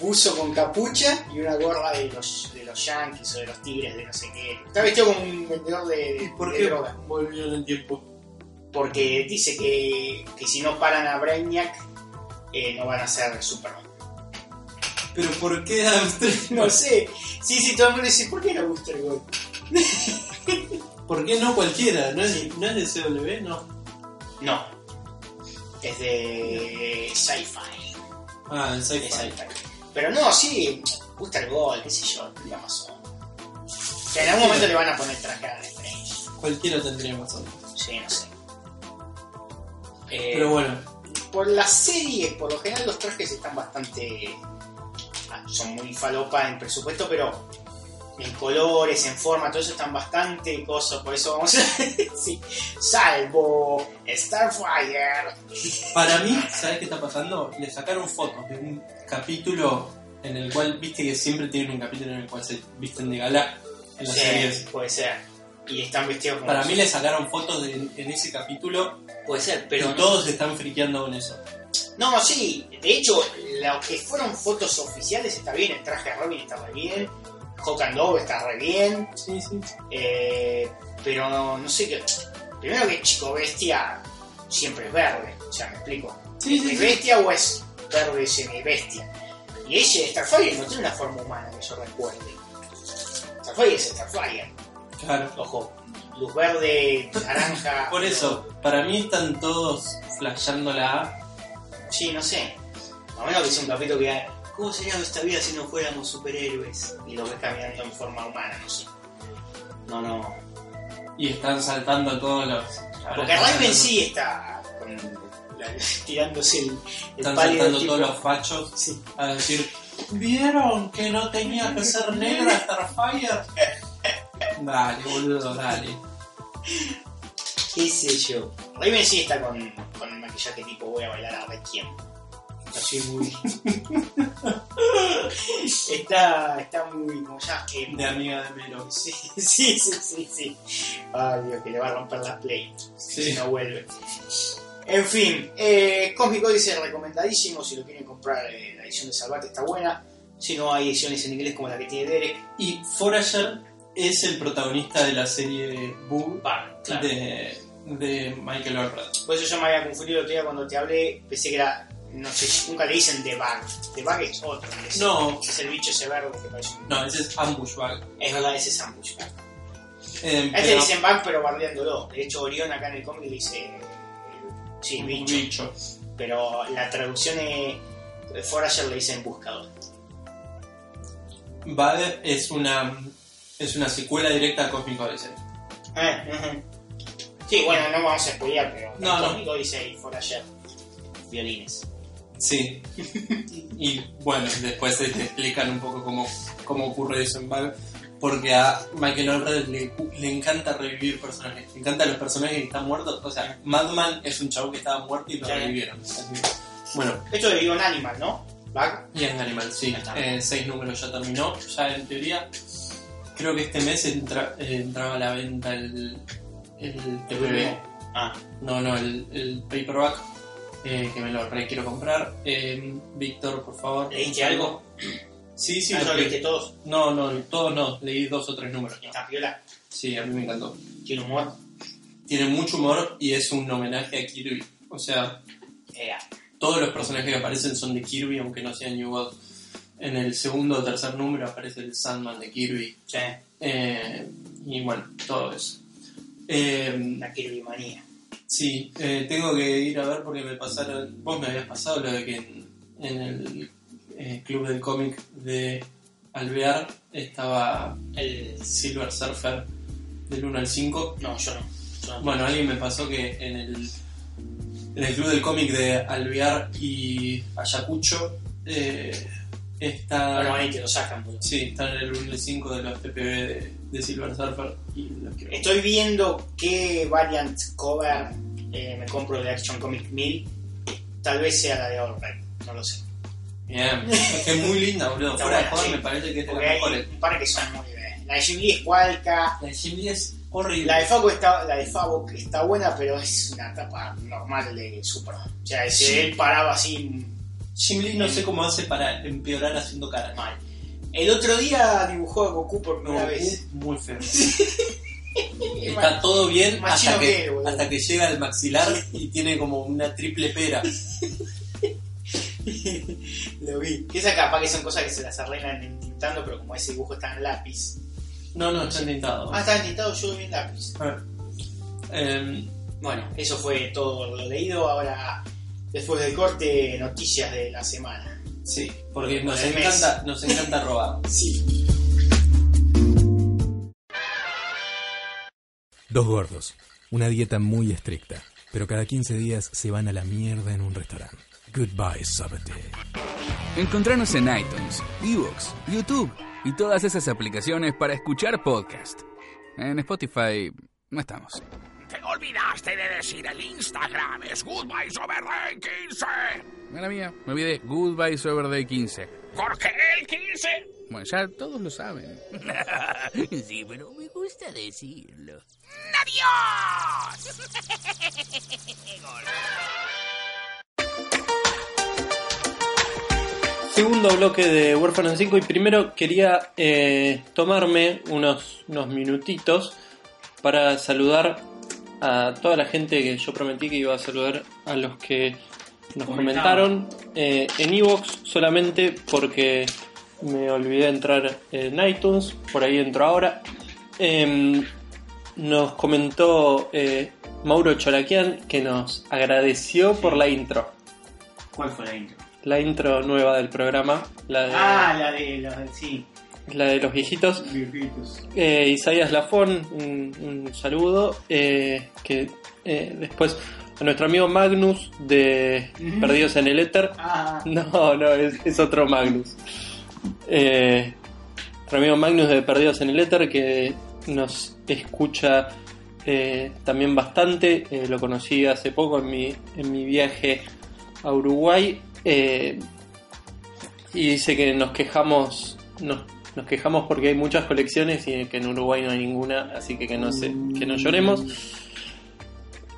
buzo con capucha y una gorra de los, de los yankees o de los tigres de no sé qué. Está vestido como un vendedor de, ¿Y por de qué droga. volvió en el tiempo? Porque dice que, que si no paran a Brainiac, eh, no van a ser Superman. Pero ¿por qué Adam Strange? No sé. Sí, sí, todo el mundo dice, ¿por qué no Booster Gold? ¿Por qué no cualquiera? ¿No es, no es de CW? No. No. Es de sci-fi. Ah, en De sci-fi. Pero no, sí, Booster Gold, qué sé yo, de Amazon. O sea, en algún momento le van a poner traje a Strange. Cualquiera tendría razón. Sí, no sé. Eh, Pero bueno, por las series, por lo general los trajes están bastante. ah, son muy falopa en presupuesto, pero en colores, en forma, todo eso están bastante cosas. Por eso vamos a. sí, salvo Starfire. para mí, ¿sabes qué está pasando? Le sacaron fotos de un capítulo en el cual, viste que siempre tienen un capítulo en el cual se visten de gala en las Sí, series. puede ser. Y están vestidos como. Para mí le sacaron fotos de- en ese capítulo Puede ser, pero no- todos están friqueando con eso. No, sí, de hecho, lo que fueron fotos oficiales está bien, el traje de Robin está re bien, Hawk and Dove está re bien, Sí, sí. eh, pero no, no sé qué. Primero que Chico Bestia siempre es verde, o sea, me explico. Sí, sí, ¿Es bestia o es verde semi bestia? Y ella, Starfire, no tiene una forma humana que yo recuerde. Starfire es Starfire, Claro. ojo, luz verde, naranja. Por eso, para mí están todos flasheándola. Sí, no sé. A menos que sea un capítulo que ¿Cómo sería nuestra vida si no fuéramos superhéroes? Y lo ves caminando en forma humana, no sé. No, no. Y están saltando todos los. Porque Raven sí está con la- tirándose el, el Están pálido saltando tipo- todos los fachos Sí. a decir: ¿Vieron que no tenía que ser negra Starfire? Dale, boludo, dale. ¿Qué sé yo? Raven sí está con, con el maquillaje tipo voy a bailar a Requiem. Así muy. está, está muy como ya que. De amiga de Melo. Sí, sí, sí, sí, sí. Ay, Dios, que le va a romper la play. Sí. Si no vuelve. En fin, eh, Cosmic Odyssey recomendadísimo. Si lo quieren comprar, eh, la edición de Salvate está buena. Si no, hay ediciones en inglés como la que tiene Derek. Y Forager es el protagonista de la serie Boo claro. de, de Michael Alfred. Por eso yo me había confundido el otro día cuando te hablé. Pensé que era. No sé, nunca le dicen The Bug. The Bug es otro. Es, No. Es el bicho ese verde que parece. un- No, ese es Ambush Bag. Es verdad, ese es Ambush. Bug. Eh, A este le dicen Bug, pero bardeándolo. De hecho, Orión acá en el cómic le dice. eh, Sí, bicho. bicho. Pero la traducción es. Forager le dicen buscador. Bug es una, es una secuela directa a Cosmic Odyssey. Eh, ujú. Sí, bueno, no vamos a spoilear, pero. No, no. cómic Odyssey Forager. Violines. Sí. y bueno, después te explican un poco cómo, cómo ocurre eso en Bug. Porque a Michael Alfred le, le encanta revivir personajes. Le encantan los personajes que están muertos. O sea, Madman es un chavo que estaba muerto y lo revivieron. Bueno, Esto de Ion Animal, ¿no? Bug. y en Animal, sí. Eh, seis números ya terminó. Ya en teoría, creo que este mes entra- eh, entraba a la venta el, el TPB. Ah, No, no, el, el paperback. Eh, que me lo re quiero comprar. Eh, Víctor, por favor. ¿Leíste algo? Sí, sí, ah, ¿no leí. leíste todos? No, no, todos no. Leí dos o tres números. Está piola. Sí, a mí me encantó. Tiene humor. Tiene mucho humor y es un homenaje a Kirby. O sea, todos los personajes que aparecen son de Kirby, aunque no sean New God. En el segundo o tercer número aparece el Sandman de Kirby. sí, Eh, y bueno, todo eso. Eh, la Kirby manía. Sí, eh, tengo que ir a ver porque me pasaron. Vos me habías pasado lo de que en, en el eh, club del cómic de Alvear estaba el Silver Surfer del 1 al 5. No, yo no. Yo no. Bueno, alguien me pasó que en el, en el club del cómic de Alvear y Ayacucho eh, está. Bueno, ahí te lo sacan, boludo. Sí, están en el 1 al 5 de los TPB de, de Silver Surfer. Estoy viendo qué variant cover eh, me compro de Action Comic 1000. Tal vez sea la de Allred, no lo sé. Bien, es que es muy linda, boludo. Está Fuera de buena, joda sí. me parece que es de Porque las hay mejores. un par que son muy bien. La de Jim Lee es Cualca. La de Jim Lee es horrible. La de Fabo está, la de Fabo está buena, pero es una tapa normal de Super. O sea, ese Sí. él paraba así Jim Lee no sé cómo hace para empeorar haciendo cara. mal. El otro día dibujó a Goku por No, primera vez. uh, muy feo. Está todo bien hasta que, que él, boludo. hasta que llega al maxilar y tiene como una triple pera. Lo vi. Que esa capaz que son cosas que se las arreglan entintando, pero como ese dibujo está en lápiz. No, no, está intentado. Ah, está entintado, yo vi en lápiz. Em, Bueno, eso fue todo lo leído. Ahora, después del corte, noticias de la semana. Sí, porque nos encanta, nos encanta robar. Sí. Dos gordos, una dieta muy estricta, pero cada 15 días se van a la mierda en un restaurante. Goodbye, Sabate. Encontrarnos en iTunes, Evox, YouTube y todas esas aplicaciones para escuchar podcast. En Spotify no estamos. Te olvidaste de decir el Instagram. Es Goodbye Day 15. Mala mía, me olvidé. Goodbye Sober Day 15. Porque el 15. Bueno, ya todos lo saben. sí, pero me gusta decirlo. ¡Adiós! Segundo bloque de Warfare 5 y primero quería eh, tomarme unos, unos minutitos para saludar a toda la gente que yo prometí que iba a saludar a los que nos comentaron eh, en Evox solamente porque me olvidé entrar en iTunes, por ahí entro ahora. Em, nos comentó eh, Mauro Cholaquian que nos agradeció por la intro, ¿Cuál fue la intro? la intro nueva del programa, la de, Ah, la de los sí, la de los viejitos. viejitos. Eh, Isaías Lafón, un, un saludo. eh, que eh, después a nuestro amigo Magnus de. Perdidos en el Éter. Ah, No, no, es, es otro Magnus. Eh, nuestro amigo Magnus de Perdidos en el Éter que nos escucha también bastante. Lo conocí hace poco en mi, en mi viaje a Uruguay. y dice que nos quejamos. Nos, nos quejamos porque hay muchas colecciones y que en Uruguay no hay ninguna, así que que no, se, que no lloremos.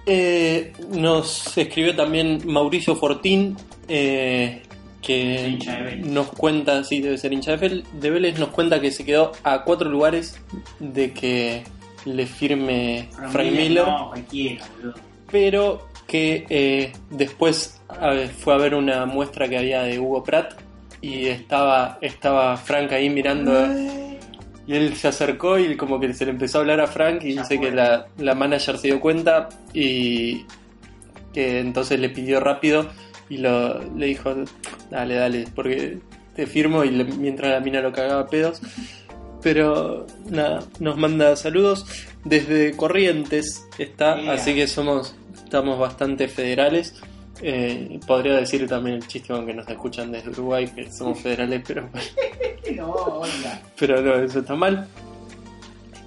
Eh, nos escribió también Mauricio Fortín, eh, que nos cuenta, sí, debe ser hincha de Vélez, nos cuenta que se quedó a cuatro lugares de que le firme Frank Miller, No, cualquiera, boludo. pero que eh, después a ver, fue a ver una muestra que había de Hugo Pratt y estaba, estaba Frank ahí mirando y él se acercó y como que se le empezó a hablar a Frank y Ya dice fue. que la, la manager se dio cuenta y que entonces le pidió rápido y lo, le dijo, dale, dale, porque te firmo y le- mientras la mina lo cagaba a pedos. Pero nada, nos manda saludos desde Corrientes está, Yeah. así que somos estamos bastante federales. Eh, podría decir también el chiste aunque nos escuchan desde Uruguay que somos federales, pero No, oiga. pero no, eso está mal.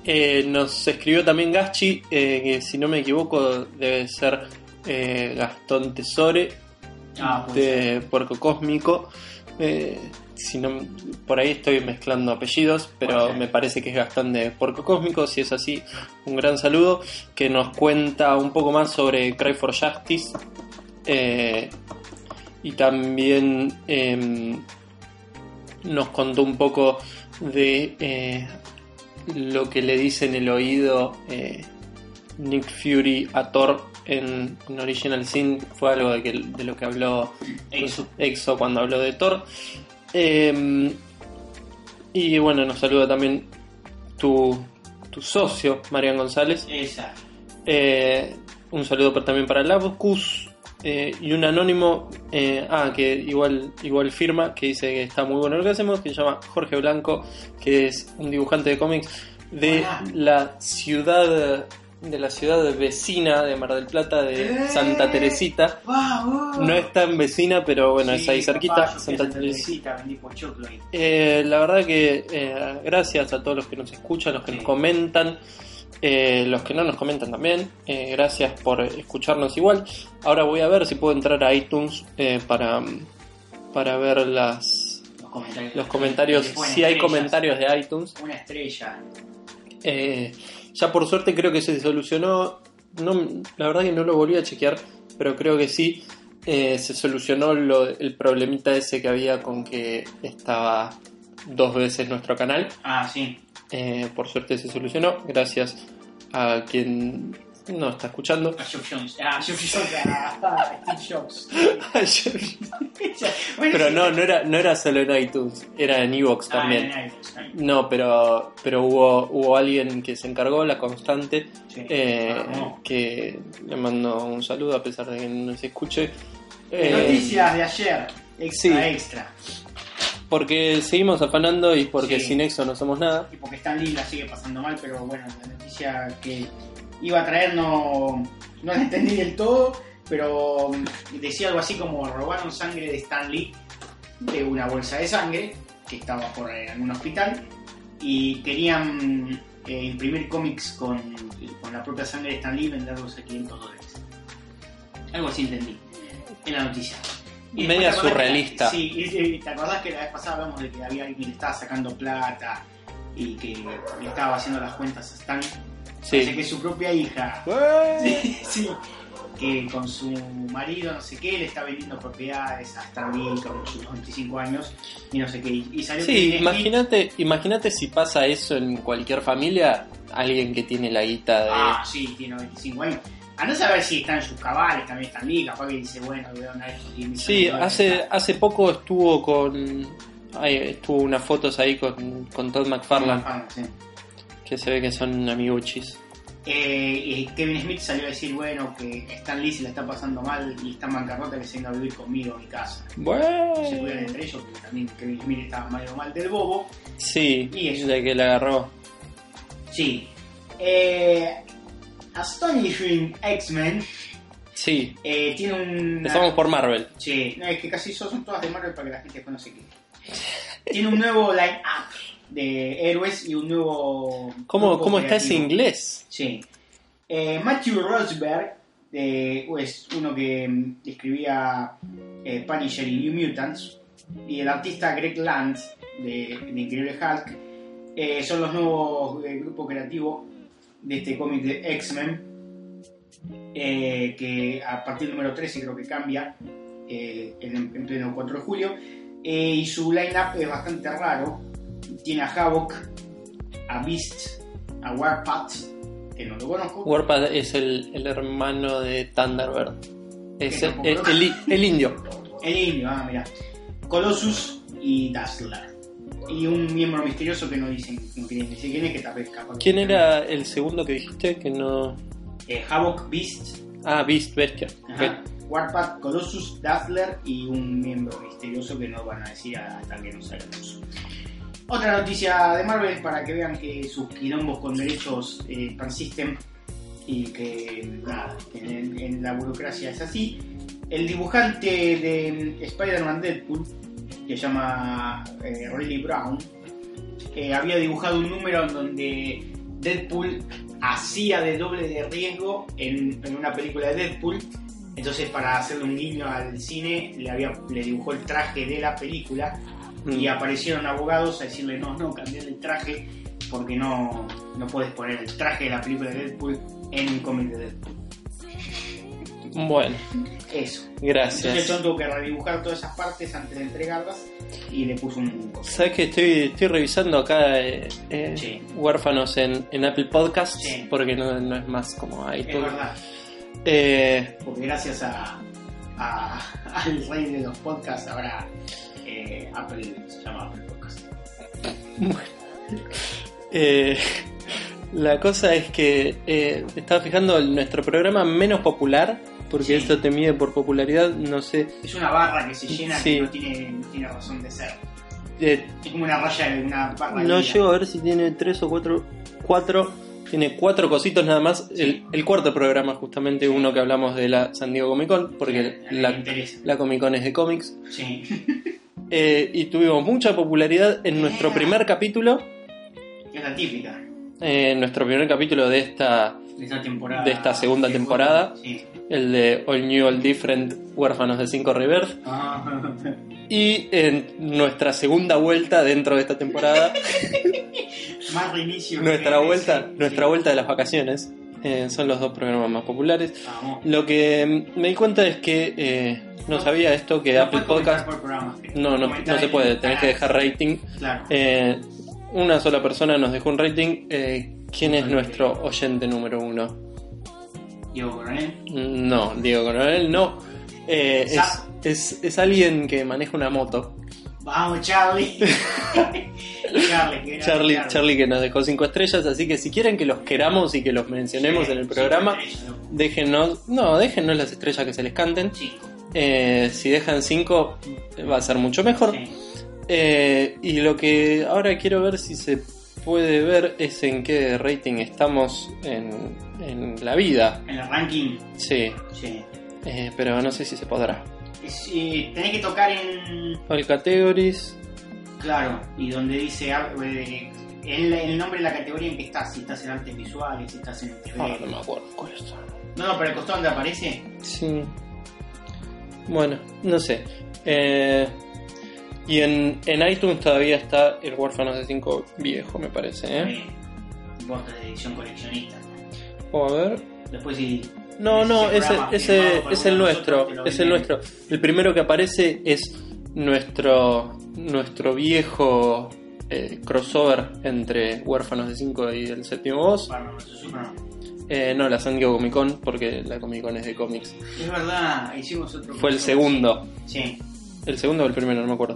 Eh, nos escribió también Gaschi, eh, que si no me equivoco debe ser Gastón Tesore Ah, de Puerco Cósmico. Si no, por ahí estoy mezclando apellidos, pero me parece que es Gastón de Puerco Cósmico. Si es así, un gran saludo. Que nos cuenta un poco más sobre Cry for Justice. Eh, y también em, nos contó un poco de eh, lo que le dice en el oído eh, Nick Fury a Thor en, en Original Sin. Fue algo de, que, de lo que habló Exo. Exo cuando habló de Thor. Eh, y bueno, nos saluda también tu, tu socio, Marian González. Un saludo también para Lavcus. Eh, y un anónimo, eh, ah, que igual, igual firma, que dice que está muy bueno lo que hacemos, que se llama Jorge Blanco, que es un dibujante de cómics de Hola. la ciudad, de la ciudad vecina de Mar del Plata, de Santa Teresita. No es tan vecina, pero bueno, es ahí cerquita, Santa Teresita. vendí pochoclo ahí. Eh, la verdad que eh, gracias a todos los que nos escuchan, los que Sí. nos comentan, eh, los que no nos comentan también. eh, gracias por escucharnos igual. Ahora voy a ver si puedo entrar a iTunes eh, para, para ver las, Los comentarios. los comentarios. Si hay comentarios de iTunes. Una estrella. Ya por suerte creo que se solucionó. No, la verdad que no lo volví a chequear, pero creo que sí. se solucionó lo- el problemita ese que había con que estaba dos veces nuestro canal. Ah, sí. Eh, por suerte se solucionó, gracias a quien nos está escuchando. A Jeff Jones. Ah, Jeff Jones. Ah, Steve Jobs. Bueno, pero no, no era, no era solo en iTunes, era en Evox Ah, también. en. No, pero, pero hubo, hubo alguien que se encargó, la constante, Sí. eh, Vamos. que le mando un saludo a pesar de que no se escuche. Eh, Noticias de ayer. Extra, sí. extra. Porque seguimos afanando y porque Sí. sin Exo no somos nada. Y porque Stan Lee la sigue pasando mal, pero bueno, la noticia que iba a traer no, no la entendí del todo, pero mm, decía algo así como robaron sangre de Stan Lee de una bolsa de sangre que estaba por eh, en un hospital y querían eh, imprimir cómics con, con la propia sangre de Stan Lee y venderlos a 500 dólares. Algo así entendí en la noticia. Y Media acordás que- surrealista. sí, y, y te acordás que la vez pasada hablamos de que había alguien que le estaba sacando plata y que le estaba haciendo las cuentas a Stan. Que Sí. es su propia hija. Sí, sí. Que con su marido, no sé qué, le está vendiendo propiedades a Stan Lee con sus 25 años y no sé qué. Y, y salió que Sí, imagínate, imagínate si pasa eso en cualquier familia, alguien que tiene la guita de... Ah, sí, tiene 25 años. A no saber si está en sus cabales también Stan Lee, capaz que dice, bueno, voy a donar estos 10 millones Sí, hace, hace poco estuvo con... ay, estuvo unas fotos ahí con, con Todd McFarlane, Ah, sí. que se ve que son amiguchis. Eh, y Kevin Smith salió a decir, bueno, que Stan Lee se la está pasando mal y está en bancarrota que se venga a vivir conmigo a mi casa. Se cuidan Bueno. entre ellos, porque también Kevin Smith estaba medio mal del bobo. Sí, Y eso. de que la agarró. Sí. Eh, Astonishing X-Men Sí, eh, tiene un... empezamos por Marvel. Sí, no, es que casi son todas de Marvel para que la gente después no se quede. Tiene un nuevo line-up de héroes y un nuevo... ¿Cómo, cómo está ese inglés? Sí. Eh, Matthew Rosberg, eh, es uno que mm, escribía eh, Punisher y New Mutants, y el artista Greg Land, de, de Increíble Hulk, eh, son los nuevos grupos creativos de este cómic de X-Men. eh, que a partir del número 13 creo que cambia, eh, en, en pleno 4 de julio, eh, y su line-up es bastante raro. Tiene a Havoc, a Beast, a Warpath, que no lo conozco, Warpath es el, el hermano de Thunderbird. Es el, el- el indio. el indio, ah, mira, Colossus y Dazzler. Y un miembro misterioso que no dicen, no quieren decir quién es, que tal vez capaz. ¿Quién era el segundo que dijiste? Que no. Eh, Havoc, Beast, Ah, Beast, Bestia. Ajá. Warpath, Colossus, Dazzler y un miembro misterioso que no van a decir hasta que no salgamos. Otra noticia de Marvel para que vean que sus quilombos con derechos eh, persisten y que nada, en, en la burocracia es así. El dibujante de Spider-Man Deadpool, que se llama eh, Riley Brown, eh, había dibujado un número en donde Deadpool hacía de doble de riesgo en, en una película de Deadpool. Entonces, para hacerle un guiño al cine, le, había, le dibujó el traje de la película y Mm. aparecieron abogados a decirle: No, no, cambiar el traje porque no, no puedes poner el traje de la película de Deadpool en un cómic de Deadpool. Bueno, Eso. Entonces, el gracias. tuvo que redibujar todas esas partes antes de entregarlas y le puso un. ¿Sabes que estoy, estoy revisando acá eh, eh, Sí. huérfanos en, en Apple Podcasts? Sí. Porque no, no es más como Es iTunes. verdad. Eh, porque gracias a, a- al rey de los podcasts ahora eh, Apple se llama Apple Podcast. eh, la cosa es que eh, estaba fijando nuestro programa menos popular, porque Sí. esto te mide por popularidad, no sé. Es una barra que se llena Sí. que no tiene, no tiene razón de ser. eh, Es como una raya de una barra de no llego a ver si tiene tres o cuatro. Cuatro. Tiene cuatro cositos nada más. El, el cuarto programa, justamente uno que hablamos de la San Diego Comic Con, porque la, Comic Con es de cómics. Sí. Eh, y tuvimos mucha popularidad en nuestro primer capítulo. Es la típica eh, en nuestro primer capítulo de esta, de esta temporada. De esta segunda temporada. Sí. el de All New, All Different, Huérfanos de Cinco Rebirth. Ah, Y en nuestra segunda vuelta dentro de esta temporada, Más reinicio. nuestra vuelta, sí, nuestra vuelta de las vacaciones. eh, son los dos programas más populares. Vamos. Lo que me di cuenta es que eh, no sabía esto que No Apple Podcast por programa. no, no, no se puede, tenés que dejar rating. Claro. Eh, una sola persona nos dejó un rating. eh, ¿Quién es nuestro oyente número uno? Diego Coronel. No, Diego Coronel, no. Eh, es, es, es alguien que maneja una moto. Vamos, Charlie. Charlie, grande, Charlie, Charlie que nos dejó cinco estrellas, así que si quieren que los queramos y que los mencionemos Sí, en el programa, déjennos, no, déjennos las estrellas que se les canten. Eh, si dejan cinco va a ser mucho mejor. Sí. Eh, y lo que ahora quiero ver si se puede ver es en qué rating estamos en, en la vida. En el ranking. Sí, Sí. eh, pero no sé si se podrá. Es, eh, tenés que tocar en. All categories. Claro, y donde dice algo de- el, el nombre de la categoría en que estás. Si estás en artes visuales, si estás en TV. Ah, no me acuerdo cuáles son. No, no, pero el costado donde aparece. Sí. Bueno, no sé. Eh, y en, en iTunes todavía está el Huérfanos de 5 viejo, me parece. ¿eh? Importa de edición coleccionista. O a ver. Después si. No, no, Ese ese, es el nuestro. Es el nuestro. El primero que aparece es nuestro, nuestro viejo eh, crossover entre Huérfanos de 5 y el séptimo una- Eh, no, la San Diego Comic Con, porque la Comic Con es de cómics. Es verdad, hicimos otro. Fue el segundo. Sí. El segundo o el primero, no me acuerdo.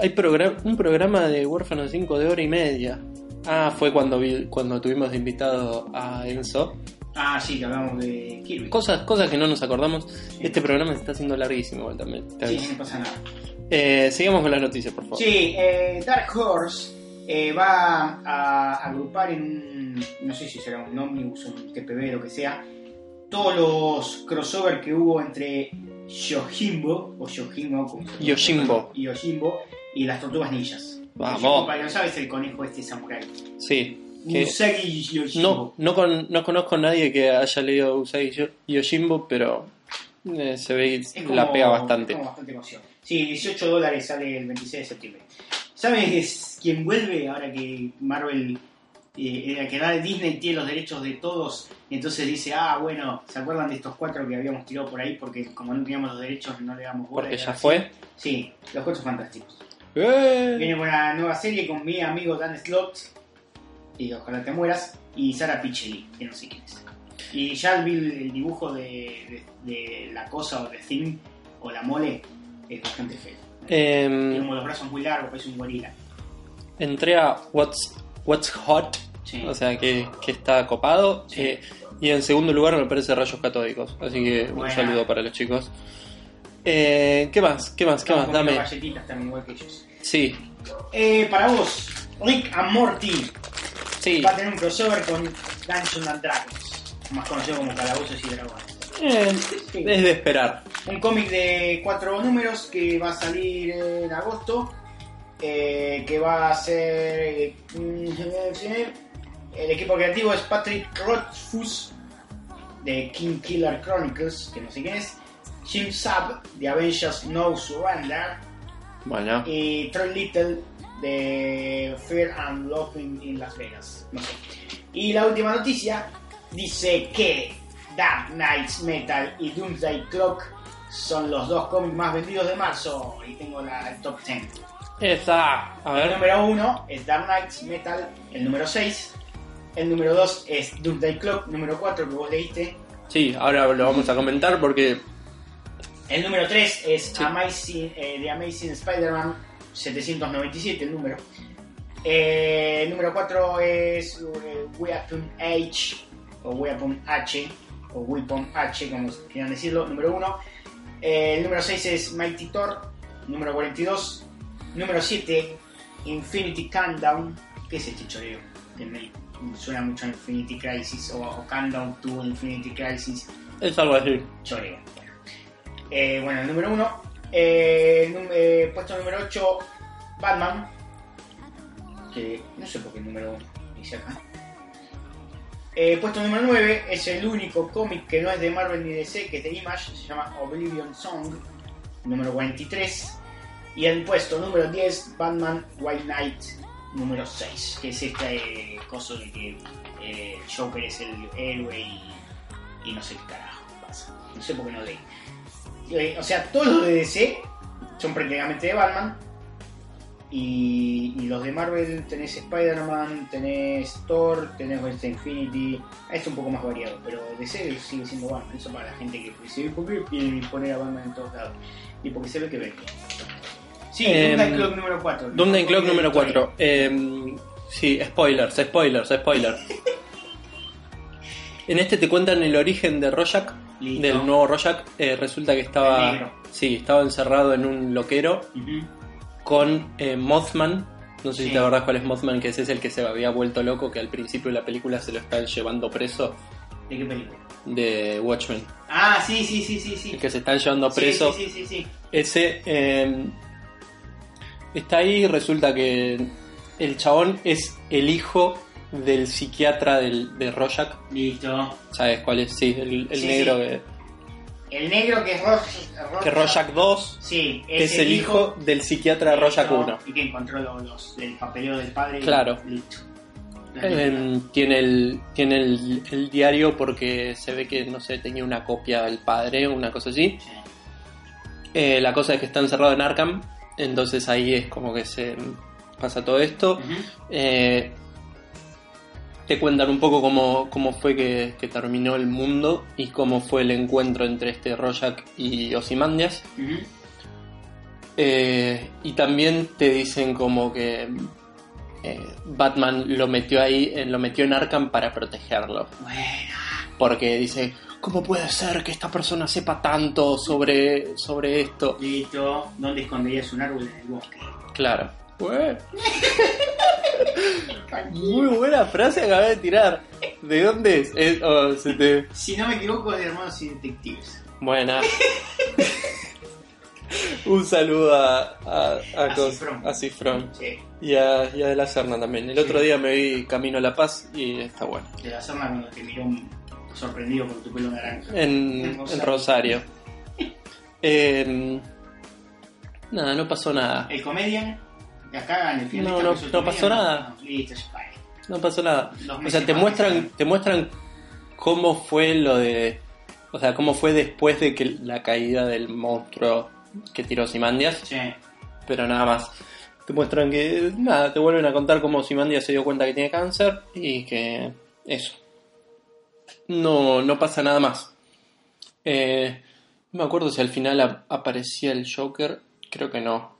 Hay progra- un programa de Huérfanos 5 de hora y media. Ah, fue cuando vi, cuando tuvimos de invitado a Enzo. Ah, sí, que hablamos de Kirby. Cosas, cosas que no nos acordamos. Este programa se está haciendo larguísimo igual también. Sí, no pasa nada. Eh, sigamos con las noticias, por favor. Sí, eh, Dark Horse eh, va a agrupar en un, no sé si será un Omnibus, un TPB, lo que sea, todos los crossover que hubo entre Yojimbo, o Yojimbo, como se llama, Yojimbo. y Yojimbo, y las tortugas ninjas. Vamos. Yojimbo, para que no sabes, el conejo este samurai. Sí. que- Usagi Yojimbo. no, no, con- no conozco a nadie que haya leído Usagi Yo- Yojimbo, pero eh, se ve que como- la pega bastante. como bastante emoción. Sí, 18 dólares sale el 26 de septiembre. ¿Sabes quién vuelve ahora que Marvel Y el canal de Disney tiene los derechos de todos. Y entonces dice, ah, bueno, ¿se acuerdan de estos cuatro que habíamos tirado por ahí? Porque como no teníamos los derechos, no le damos bola. Porque ya fue. Sí, los cuatro fantásticos. ¡Eh! Viene con una nueva serie con mi amigo Dan Slott. Y ojalá te mueras. Y Sara Pichelli, que no sé quién es. Y ya vi el, dibujo de, de- de la cosa o de Thing o la mole. Es bastante feo. Tiene Em, como los brazos muy largos, parece un gorila. entré a What's, What's Hot, Sí. o sea que, que está copado. Sí. eh, y en segundo lugar me parece Rayos Catódicos. Así que un Buena. saludo para los chicos. Eh, ¿Qué más? ¿Qué más? ¿Qué Estamos más? Dame. galletitas también igual que ellos. Sí, Eh, para vos, Rick and Morty sí. va a tener un crossover con Dungeons and Dragons, más conocido como Calabozos y Dragones. Eh, es de esperar. Un cómic de cuatro números que va a salir en agosto, eh, que va a ser... El equipo creativo es Patrick Rothfuss de King Killer Chronicles, que no sé quién es, Jim Saab de Avengers No Surrender, Bueno. y Troy Little de Fear and Love in, Las Vegas. No sé. Y la última noticia dice que Dark Knights Metal y Doomsday Clock son los dos cómics más vendidos de marzo. Y tengo la el top 10. Esa. A El ver. número 1 es Dark Knights Metal, el número 6. El número 2 es Doomsday Clock, número 4 que vos leíste. Sí, ahora lo vamos a comentar porque. El número 3 es Sí. Amazing, eh, The Amazing Spider-Man 797, el número. Eh, el número 4 es eh, Weapon H, o Weapon H, o Weapon H, como quieran decirlo, número 1. el número 6 es Mighty Thor, número 42. Número 7, Infinity Countdown. ¿Qué es este choreo? Suena mucho a Infinity Crisis, o, o Countdown to Infinity Crisis Es algo así. choreo. Eh, bueno, el número 1. Eh, puesto número 8, Batman. Que no sé por qué el número 1 dice acá. Eh, puesto número 9 es el único cómic que no es de Marvel ni DC, que es de Image, se llama Oblivion Song, número 43. Y el puesto número 10, Batman White Knight, número 6, que es este eh, coso de que eh, Joker es el héroe y, y no sé qué carajo pasa. No sé por qué no leí. Eh, o sea, todos los de DC son prácticamente de Batman. Y, los de Marvel tenés Spider-Man, tenés Thor, tenés West Infinity. Es un poco más variado, pero DC sigue siendo Batman. Eso para la gente que dice, ¿por qué quieren poner a Batman en todos lados? Y porque se ve que vende. Sí, Em, Doomsday Clock número 4. Doomsday Clock número 4. Eh, sí, spoilers, spoilers, spoilers. En este te cuentan el origen de Listo. del nuevo Rorschach. Eh, resulta que estaba, sí, estaba encerrado en un loquero con eh, Mothman. No sé si Sí. te acordás cuál es Mothman, que ese es el que se había vuelto loco, que al principio de la película se lo están llevando preso ¿De qué película? de Watchmen. Ah, sí, sí, sí, sí. sí. El que se están llevando preso. Sí, sí, sí, sí. Ese eh, está ahí y resulta que el chabón es el hijo del psiquiatra del, de Rorschach. Listo. ¿Sabes cuál es? Sí, el, el Sí, negro sí. que, El negro que es Rorschach. que Rorschach 2 Sí, es, el hijo del psiquiatra de Rorschach 1. Y que encontró los, los- el papeleo del padre. y- Claro. Listo. Eh, tiene el, tiene el, el diario porque se ve que, no sé, tenía una copia del padre o una cosa así. Sí. Eh, la cosa es que está encerrado en Arkham, entonces ahí es como que se pasa todo esto. Eh, te cuentan un poco cómo, cómo fue que, que terminó el mundo y cómo fue el encuentro entre este Rorschach y Ozymandias. Ujú. Eh, y también te dicen como que eh, Batman lo metió ahí, lo metió en Arkham para protegerlo. Bueno. Porque dice, ¿cómo puede ser que esta persona sepa tanto sobre, sobre esto? Listo. ¿Dónde esconderías un árbol en el bosque? Claro. Muy buena frase acabé de tirar. ¿De dónde es? Es- oh, se te- Si no me equivoco, es de Hermanos y Detectives. Buena. Un saludo a, a, a, A Cifrón. a Cifrón. Sí. Y a, y a De la Serna también. El Sí. otro día me vi Camino a la Paz y está bueno. De la zona cuando te miró un- sorprendido por tu pelo naranja. En, En en Rosario. Nada, no pasó nada. El comedian. De acá en el final. No, no- no pasó nada. no, listo, no pasó nada. O sea, te muestran, te muestran cómo fue lo de. O sea, cómo fue después de que la caída del monstruo que tiró Simandias, Sí. pero nada más. Te muestran que, nada, te vuelven a contar cómo Simandias se dio cuenta que tiene cáncer y que eso. No, no pasa nada más. Eh, no me acuerdo si al final ap- aparecía el Joker, creo que no.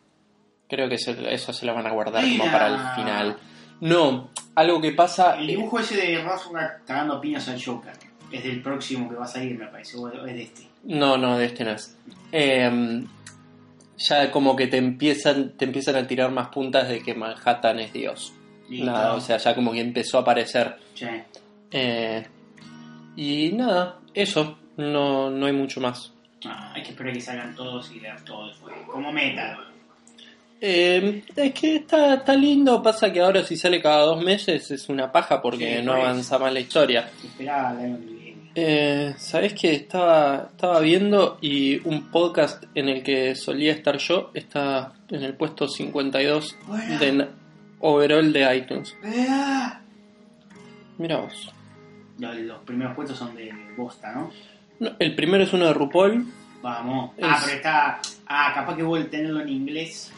Creo que se- eso se lo van a guardar como para el final. No, algo que pasa... El dibujo ese de Roswell cagando piñas al Joker. Es del próximo que va a salir, me parece. O es de este. No, no, de este no es. Eh, ya como que te empiezan, te empiezan a tirar más puntas de que Manhattan es Dios. Nada, o sea, ya como que empezó a aparecer. Sí. Eh, y nada, eso. No, no hay mucho más. Ah, hay que esperar que salgan todos y leer todo después. Como meta. Eh, es que está, está lindo, pasa que ahora si sale cada dos meses es una paja porque Sí, no avanza más la historia. Esperá. Eh, ¿Sabés que estaba, estaba viendo y un podcast en el que solía estar yo está en el puesto 52 Bueno. de overall de iTunes? Mira vos. Los, primeros puestos son de bosta, ¿no? No, el primero es uno de RuPaul. Vamos. Es- Ah, pero está. Ah, capaz que voy a tenerlo en inglés.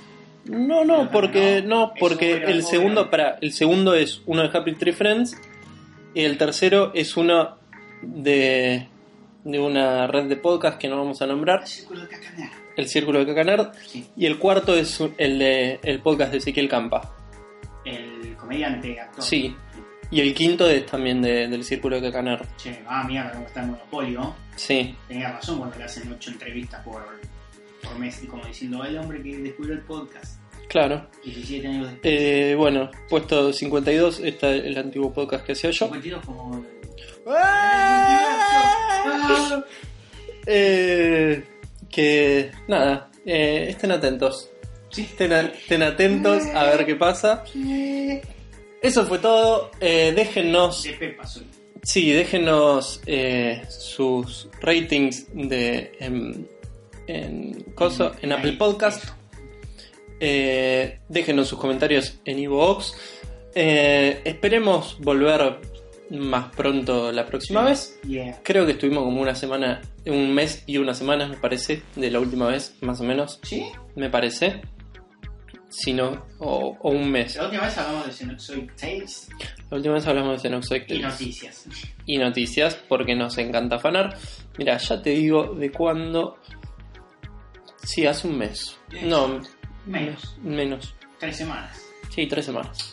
No, no, porque no, porque el segundo, para, el segundo es uno de Happy Tree Friends y el tercero es uno de de una red de podcast que no vamos a nombrar, Círculo de cacanar. el Círculo de Cacanar, Sí. y el cuarto es el de el podcast de Ezequiel Campa. El comediante, actor. Sí. Y el quinto es también de- del Círculo de Cacanar. Che, ah, mierda, cómo está el monopolio. Sí, Tenía razón cuando le hacen ocho entrevistas por, por mes y como diciendo, el hombre que descubrió el podcast. claro. 17 años después. Eh, bueno, puesto 52 está el antiguo podcast que hacía yo. 52 como... Eh, que nada, eh, estén atentos. Sí. Estén, estén atentos a ver qué pasa. Eso fue todo. Eh, déjennos, De Pepa soy. sí, déjenos eh, sus ratings de en, en, coso, en Ahí, Apple Podcast. Eh, déjenos sus comentarios en iVoox. Eh, esperemos volver más pronto la próxima vez. Yeah. Creo que estuvimos como una semana, un mes y una semana, me parece, de la última vez, más o menos, ¿Sí? me parece. Si no, o, o un mes. La última vez hablamos de Xenozoic Tales La última vez hablamos de Xenozoic y Tales noticias. y noticias, porque nos encanta afanar. Mira, ya te digo de cuándo. Sí, hace un mes. No, Menos. menos. Tres semanas. Sí, tres semanas.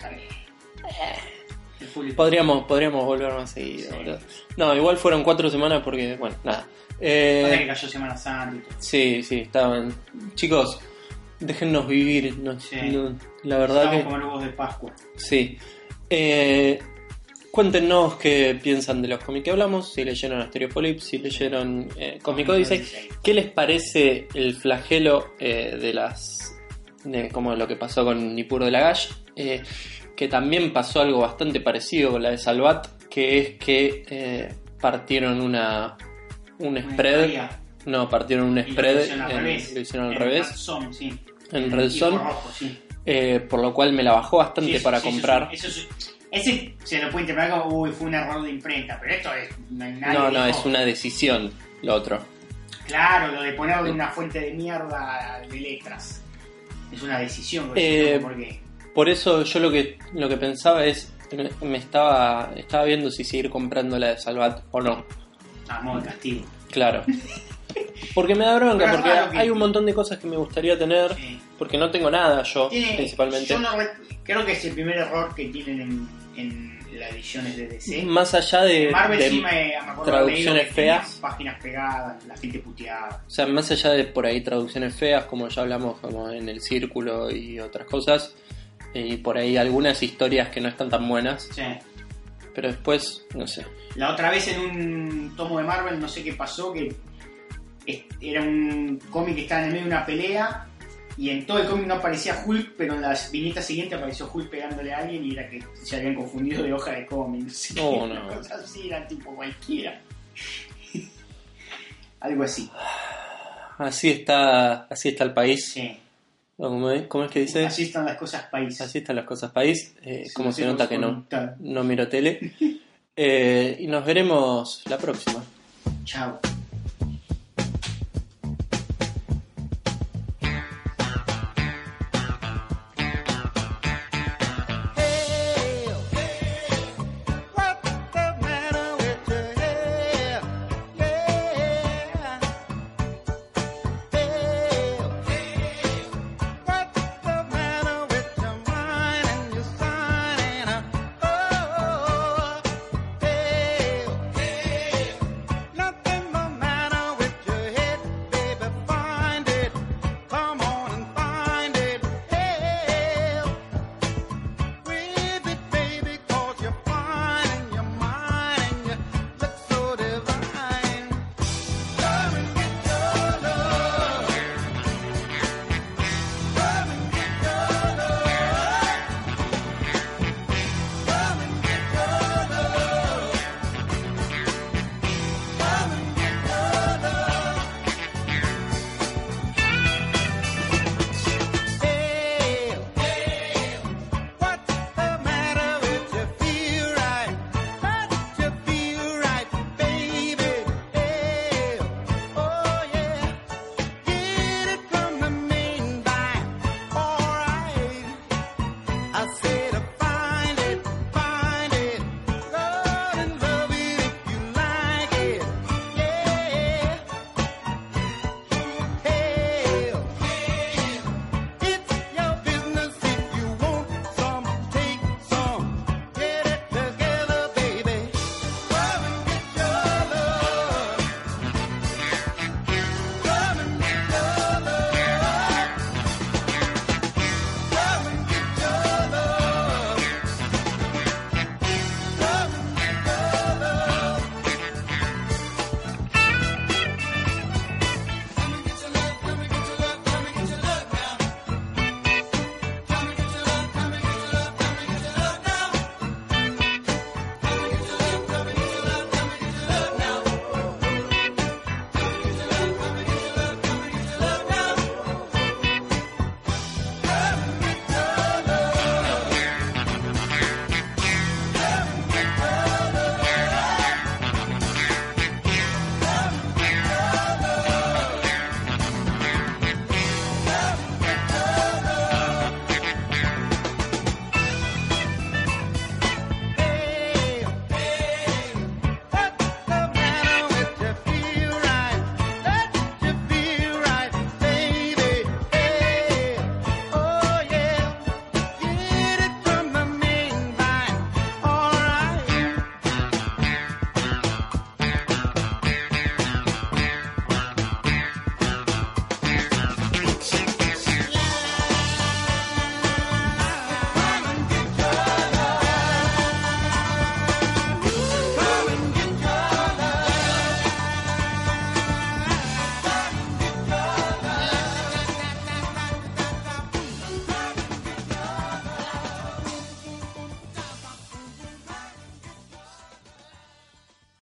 Full- Podríamos, podríamos volver más seguido. Sí. No, igual fueron cuatro semanas porque, bueno, nada. Pasa que Eh, cayó Semana Santa y todo. Sí, sí, estaban. Chicos, déjennos vivir. no- Sí. no- la verdad Estamos que. como huevos de Pascua. Sí. Eh, cuéntenos qué piensan de los cómics que hablamos. Si leyeron Astereopolis, si leyeron eh, Cosmic Odyssey. ¿Qué les parece el flagelo eh, de las. de como lo que pasó con Nippur de Lagash? Eh, que también pasó algo bastante parecido con la de Salvat, que es que eh, partieron una. un spread. No, partieron un Y lo spread. hicieron al revés. lo hicieron al revés. Sí. En Red por sí. eh, por lo cual me la bajó bastante Sí, para sí, comprar. eso ese se lo puede interpretar como, uy, fue un error de imprenta, pero esto es. nadie No, no, dijo- es una decisión lo otro. Claro, lo de ponerle una fuente de mierda de letras. Es una decisión, Eh, porque. Por eso yo lo que lo que pensaba es me- estaba estaba viendo si seguir comprando la de Salvat o no. A modo de castigo. Claro. Porque me da bronca, Pero porque que- hay un montón de cosas que me gustaría tener, Sí. porque no tengo nada yo, Tiene- principalmente. yo no re- creo que es el primer error que tienen en, en las ediciones de DC. Más allá de, Marvel de- sí me, me traducciones tenía feas. Páginas pegadas, la gente puteada. o sea, más allá de por ahí traducciones feas, como ya hablamos como en el círculo y otras cosas, y por ahí algunas historias que no están tan buenas, Sí. pero después, no sé. La otra vez en un tomo de Marvel, no sé qué pasó, que era un cómic que estaba en el medio de una pelea y en todo el cómic no aparecía Hulk, pero en las viñetas siguientes apareció Hulk pegándole a alguien y era que se habían confundido de hoja de cómic. No sé Oh, qué, no. una cosa así, era tipo cualquiera. Algo así. Así está, así está el país. Sí. ¿Cómo es, cómo es que dice? Así están las cosas país. Así están las cosas país. Eh, Sí, como se nota que no, no miro tele. Eh, y nos veremos la próxima. Chao.